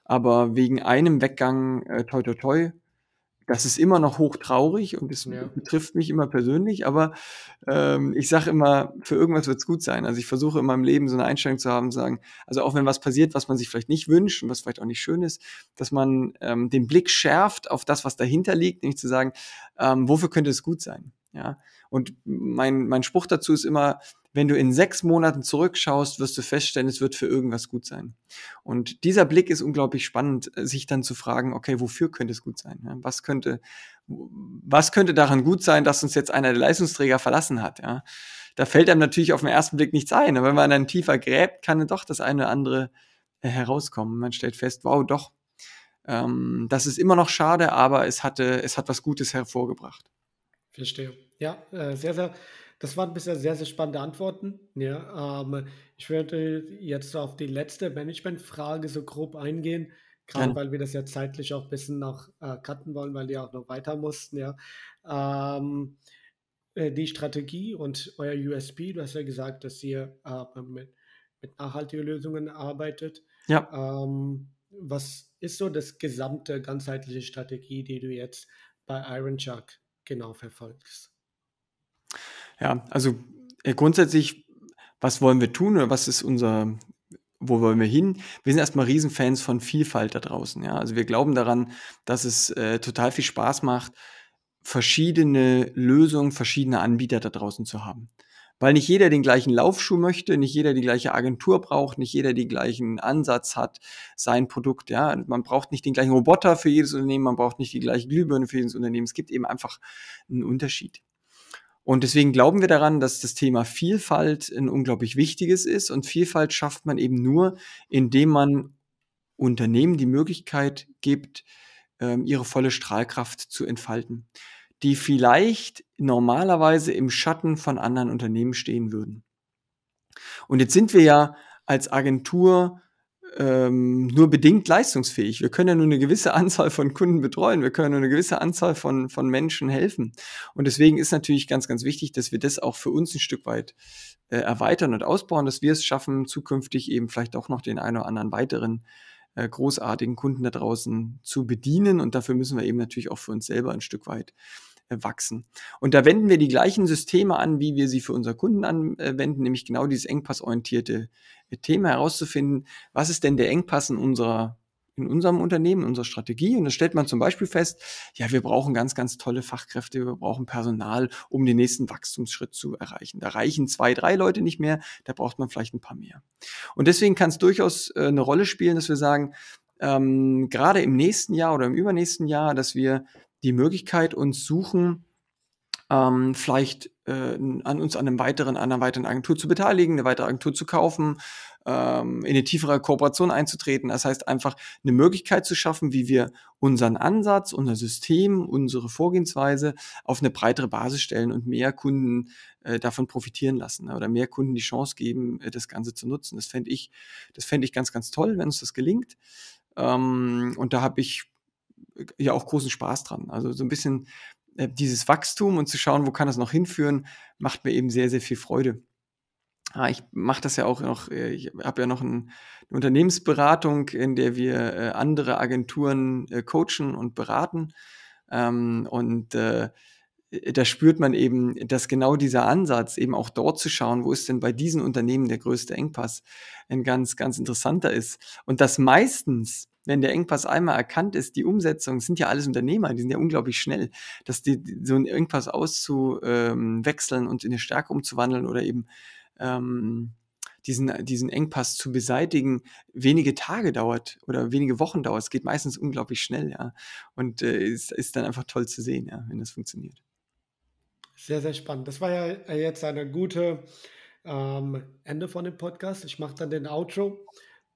Aber wegen einem Weggang, äh, toi toi toi, das ist immer noch hochtraurig und es ja. betrifft mich immer persönlich, aber ähm, ich sage immer, für irgendwas wird es gut sein. Also ich versuche in meinem Leben so eine Einstellung zu haben, zu sagen, also auch wenn was passiert, was man sich vielleicht nicht wünscht und was vielleicht auch nicht schön ist, dass man ähm, den Blick schärft auf das, was dahinter liegt, nämlich zu sagen, ähm, wofür könnte es gut sein? Ja. Und mein, mein Spruch dazu ist immer, wenn du in sechs Monaten zurückschaust, wirst du feststellen, es wird für irgendwas gut sein. Und dieser Blick ist unglaublich spannend, äh, sich dann zu fragen, okay, wofür könnte es gut sein? Was könnte, was könnte daran gut sein, dass uns jetzt einer der Leistungsträger verlassen hat? Ja? Da fällt einem natürlich auf den ersten Blick nichts ein. Aber wenn man dann tiefer gräbt, kann doch das eine oder andere äh, herauskommen. Man stellt fest, wow, doch, ähm, das ist immer noch schade, aber es hatte, es hat was Gutes hervorgebracht. Verstehe. Ja, äh, sehr, sehr das waren bisher sehr, sehr spannende Antworten. Ja, ähm, ich würde jetzt auf die letzte Managementfrage so grob eingehen, gerade ja. weil wir das ja zeitlich auch ein bisschen noch äh, cutten wollen, weil die auch noch weiter mussten. Ja. Ähm, äh, die Strategie und euer USB, du hast ja gesagt, dass ihr äh, mit, mit nachhaltigen Lösungen arbeitet. Ja. Ähm, was ist so das gesamte ganzheitliche Strategie, die du jetzt bei Iron Chuck genau verfolgst? Ja, also äh, grundsätzlich, was wollen wir tun oder was ist unser, wo wollen wir hin? Wir sind erstmal Riesenfans von Vielfalt da draußen. Ja? Also wir glauben daran, dass es äh, total viel Spaß macht, verschiedene Lösungen, verschiedene Anbieter da draußen zu haben. Weil nicht jeder den gleichen Laufschuh möchte, nicht jeder die gleiche Agentur braucht, nicht jeder den gleichen Ansatz hat, sein Produkt. Ja, man braucht nicht den gleichen Roboter für jedes Unternehmen, man braucht nicht die gleiche Glühbirne für jedes Unternehmen. Es gibt eben einfach einen Unterschied. Und deswegen glauben wir daran, dass das Thema Vielfalt ein unglaublich wichtiges ist. Und Vielfalt schafft man eben nur, indem man Unternehmen die Möglichkeit gibt, ähm, ihre volle Strahlkraft zu entfalten, die vielleicht normalerweise im Schatten von anderen Unternehmen stehen würden. Und jetzt sind wir ja als Agentur ähm, nur bedingt leistungsfähig. Wir können ja nur eine gewisse Anzahl von Kunden betreuen. Wir können nur eine gewisse Anzahl von, von Menschen helfen. Und deswegen ist natürlich ganz, ganz wichtig, dass wir das auch für uns ein Stück weit äh, erweitern und ausbauen, dass wir es schaffen, zukünftig eben vielleicht auch noch den einen oder anderen weiteren äh, großartigen Kunden da draußen zu bedienen. Und dafür müssen wir eben natürlich auch für uns selber ein Stück weit wachsen. Und da wenden wir die gleichen Systeme an, wie wir sie für unsere Kunden anwenden, nämlich genau dieses engpassorientierte Thema herauszufinden, was ist denn der Engpass in unserer in unserem Unternehmen, in unserer Strategie. Und da stellt man zum Beispiel fest, ja, wir brauchen ganz, ganz tolle Fachkräfte, wir brauchen Personal, um den nächsten Wachstumsschritt zu erreichen. Da reichen zwei, drei Leute nicht mehr, da braucht man vielleicht ein paar mehr. Und deswegen kann es durchaus äh, eine Rolle spielen, dass wir sagen, ähm, gerade im nächsten Jahr oder im übernächsten Jahr, dass wir die Möglichkeit uns suchen, ähm, vielleicht äh, an uns an einem weiteren, an einer weiteren Agentur zu beteiligen, eine weitere Agentur zu kaufen, ähm, in eine tiefere Kooperation einzutreten. Das heißt einfach eine Möglichkeit zu schaffen, wie wir unseren Ansatz, unser System, unsere Vorgehensweise auf eine breitere Basis stellen und mehr Kunden äh, davon profitieren lassen ne? oder mehr Kunden die Chance geben, äh, das Ganze zu nutzen. Das fände ich, das fände ich ganz, ganz toll, wenn uns das gelingt. Ähm, und da habe ich ja auch großen Spaß dran. Also so ein bisschen äh, dieses Wachstum und zu schauen, wo kann das noch hinführen, macht mir eben sehr, sehr viel Freude. Ah, ich mache das ja auch noch, äh, ich habe ja noch ein, eine Unternehmensberatung, in der wir äh, andere Agenturen äh, coachen und beraten. Ähm, und äh, da spürt man eben, dass genau dieser Ansatz, eben auch dort zu schauen, wo ist denn bei diesen Unternehmen der größte Engpass, ein ganz, ganz interessanter ist. Und dass meistens, wenn der Engpass einmal erkannt ist, die Umsetzung, sind ja alles Unternehmer, die sind ja unglaublich schnell, dass die so einen Engpass auszuwechseln und in eine Stärke umzuwandeln oder eben ähm, diesen, diesen Engpass zu beseitigen, wenige Tage dauert oder wenige Wochen dauert. Es geht meistens unglaublich schnell, ja. Und äh, ist, ist dann einfach toll zu sehen, ja, wenn das funktioniert. Sehr, sehr spannend. Das war ja äh, jetzt eine gute ähm, Ende von dem Podcast. Ich mache dann den Outro.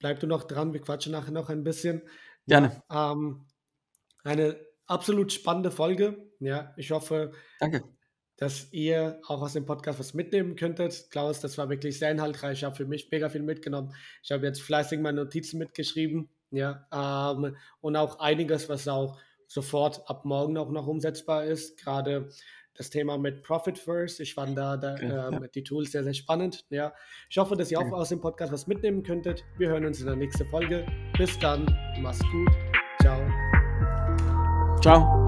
Bleib du noch dran, wir quatschen nachher noch ein bisschen. Gerne. Ja, ähm, eine absolut spannende Folge. Ja, ich hoffe, Danke. dass ihr auch aus dem Podcast was mitnehmen könntet. Klaus, das war wirklich sehr inhaltreich. Ich habe für mich mega viel mitgenommen. Ich habe jetzt fleißig meine Notizen mitgeschrieben. Ja, ähm, und auch einiges, was auch sofort ab morgen auch noch umsetzbar ist. Gerade das Thema mit Profit First. Ich fand da, da okay, äh, ja. die Tools sehr, sehr spannend. Ja. Ich hoffe, dass ihr auch aus dem Podcast was mitnehmen könntet. Wir hören uns in der nächsten Folge. Bis dann. Mach's gut. Ciao. Ciao.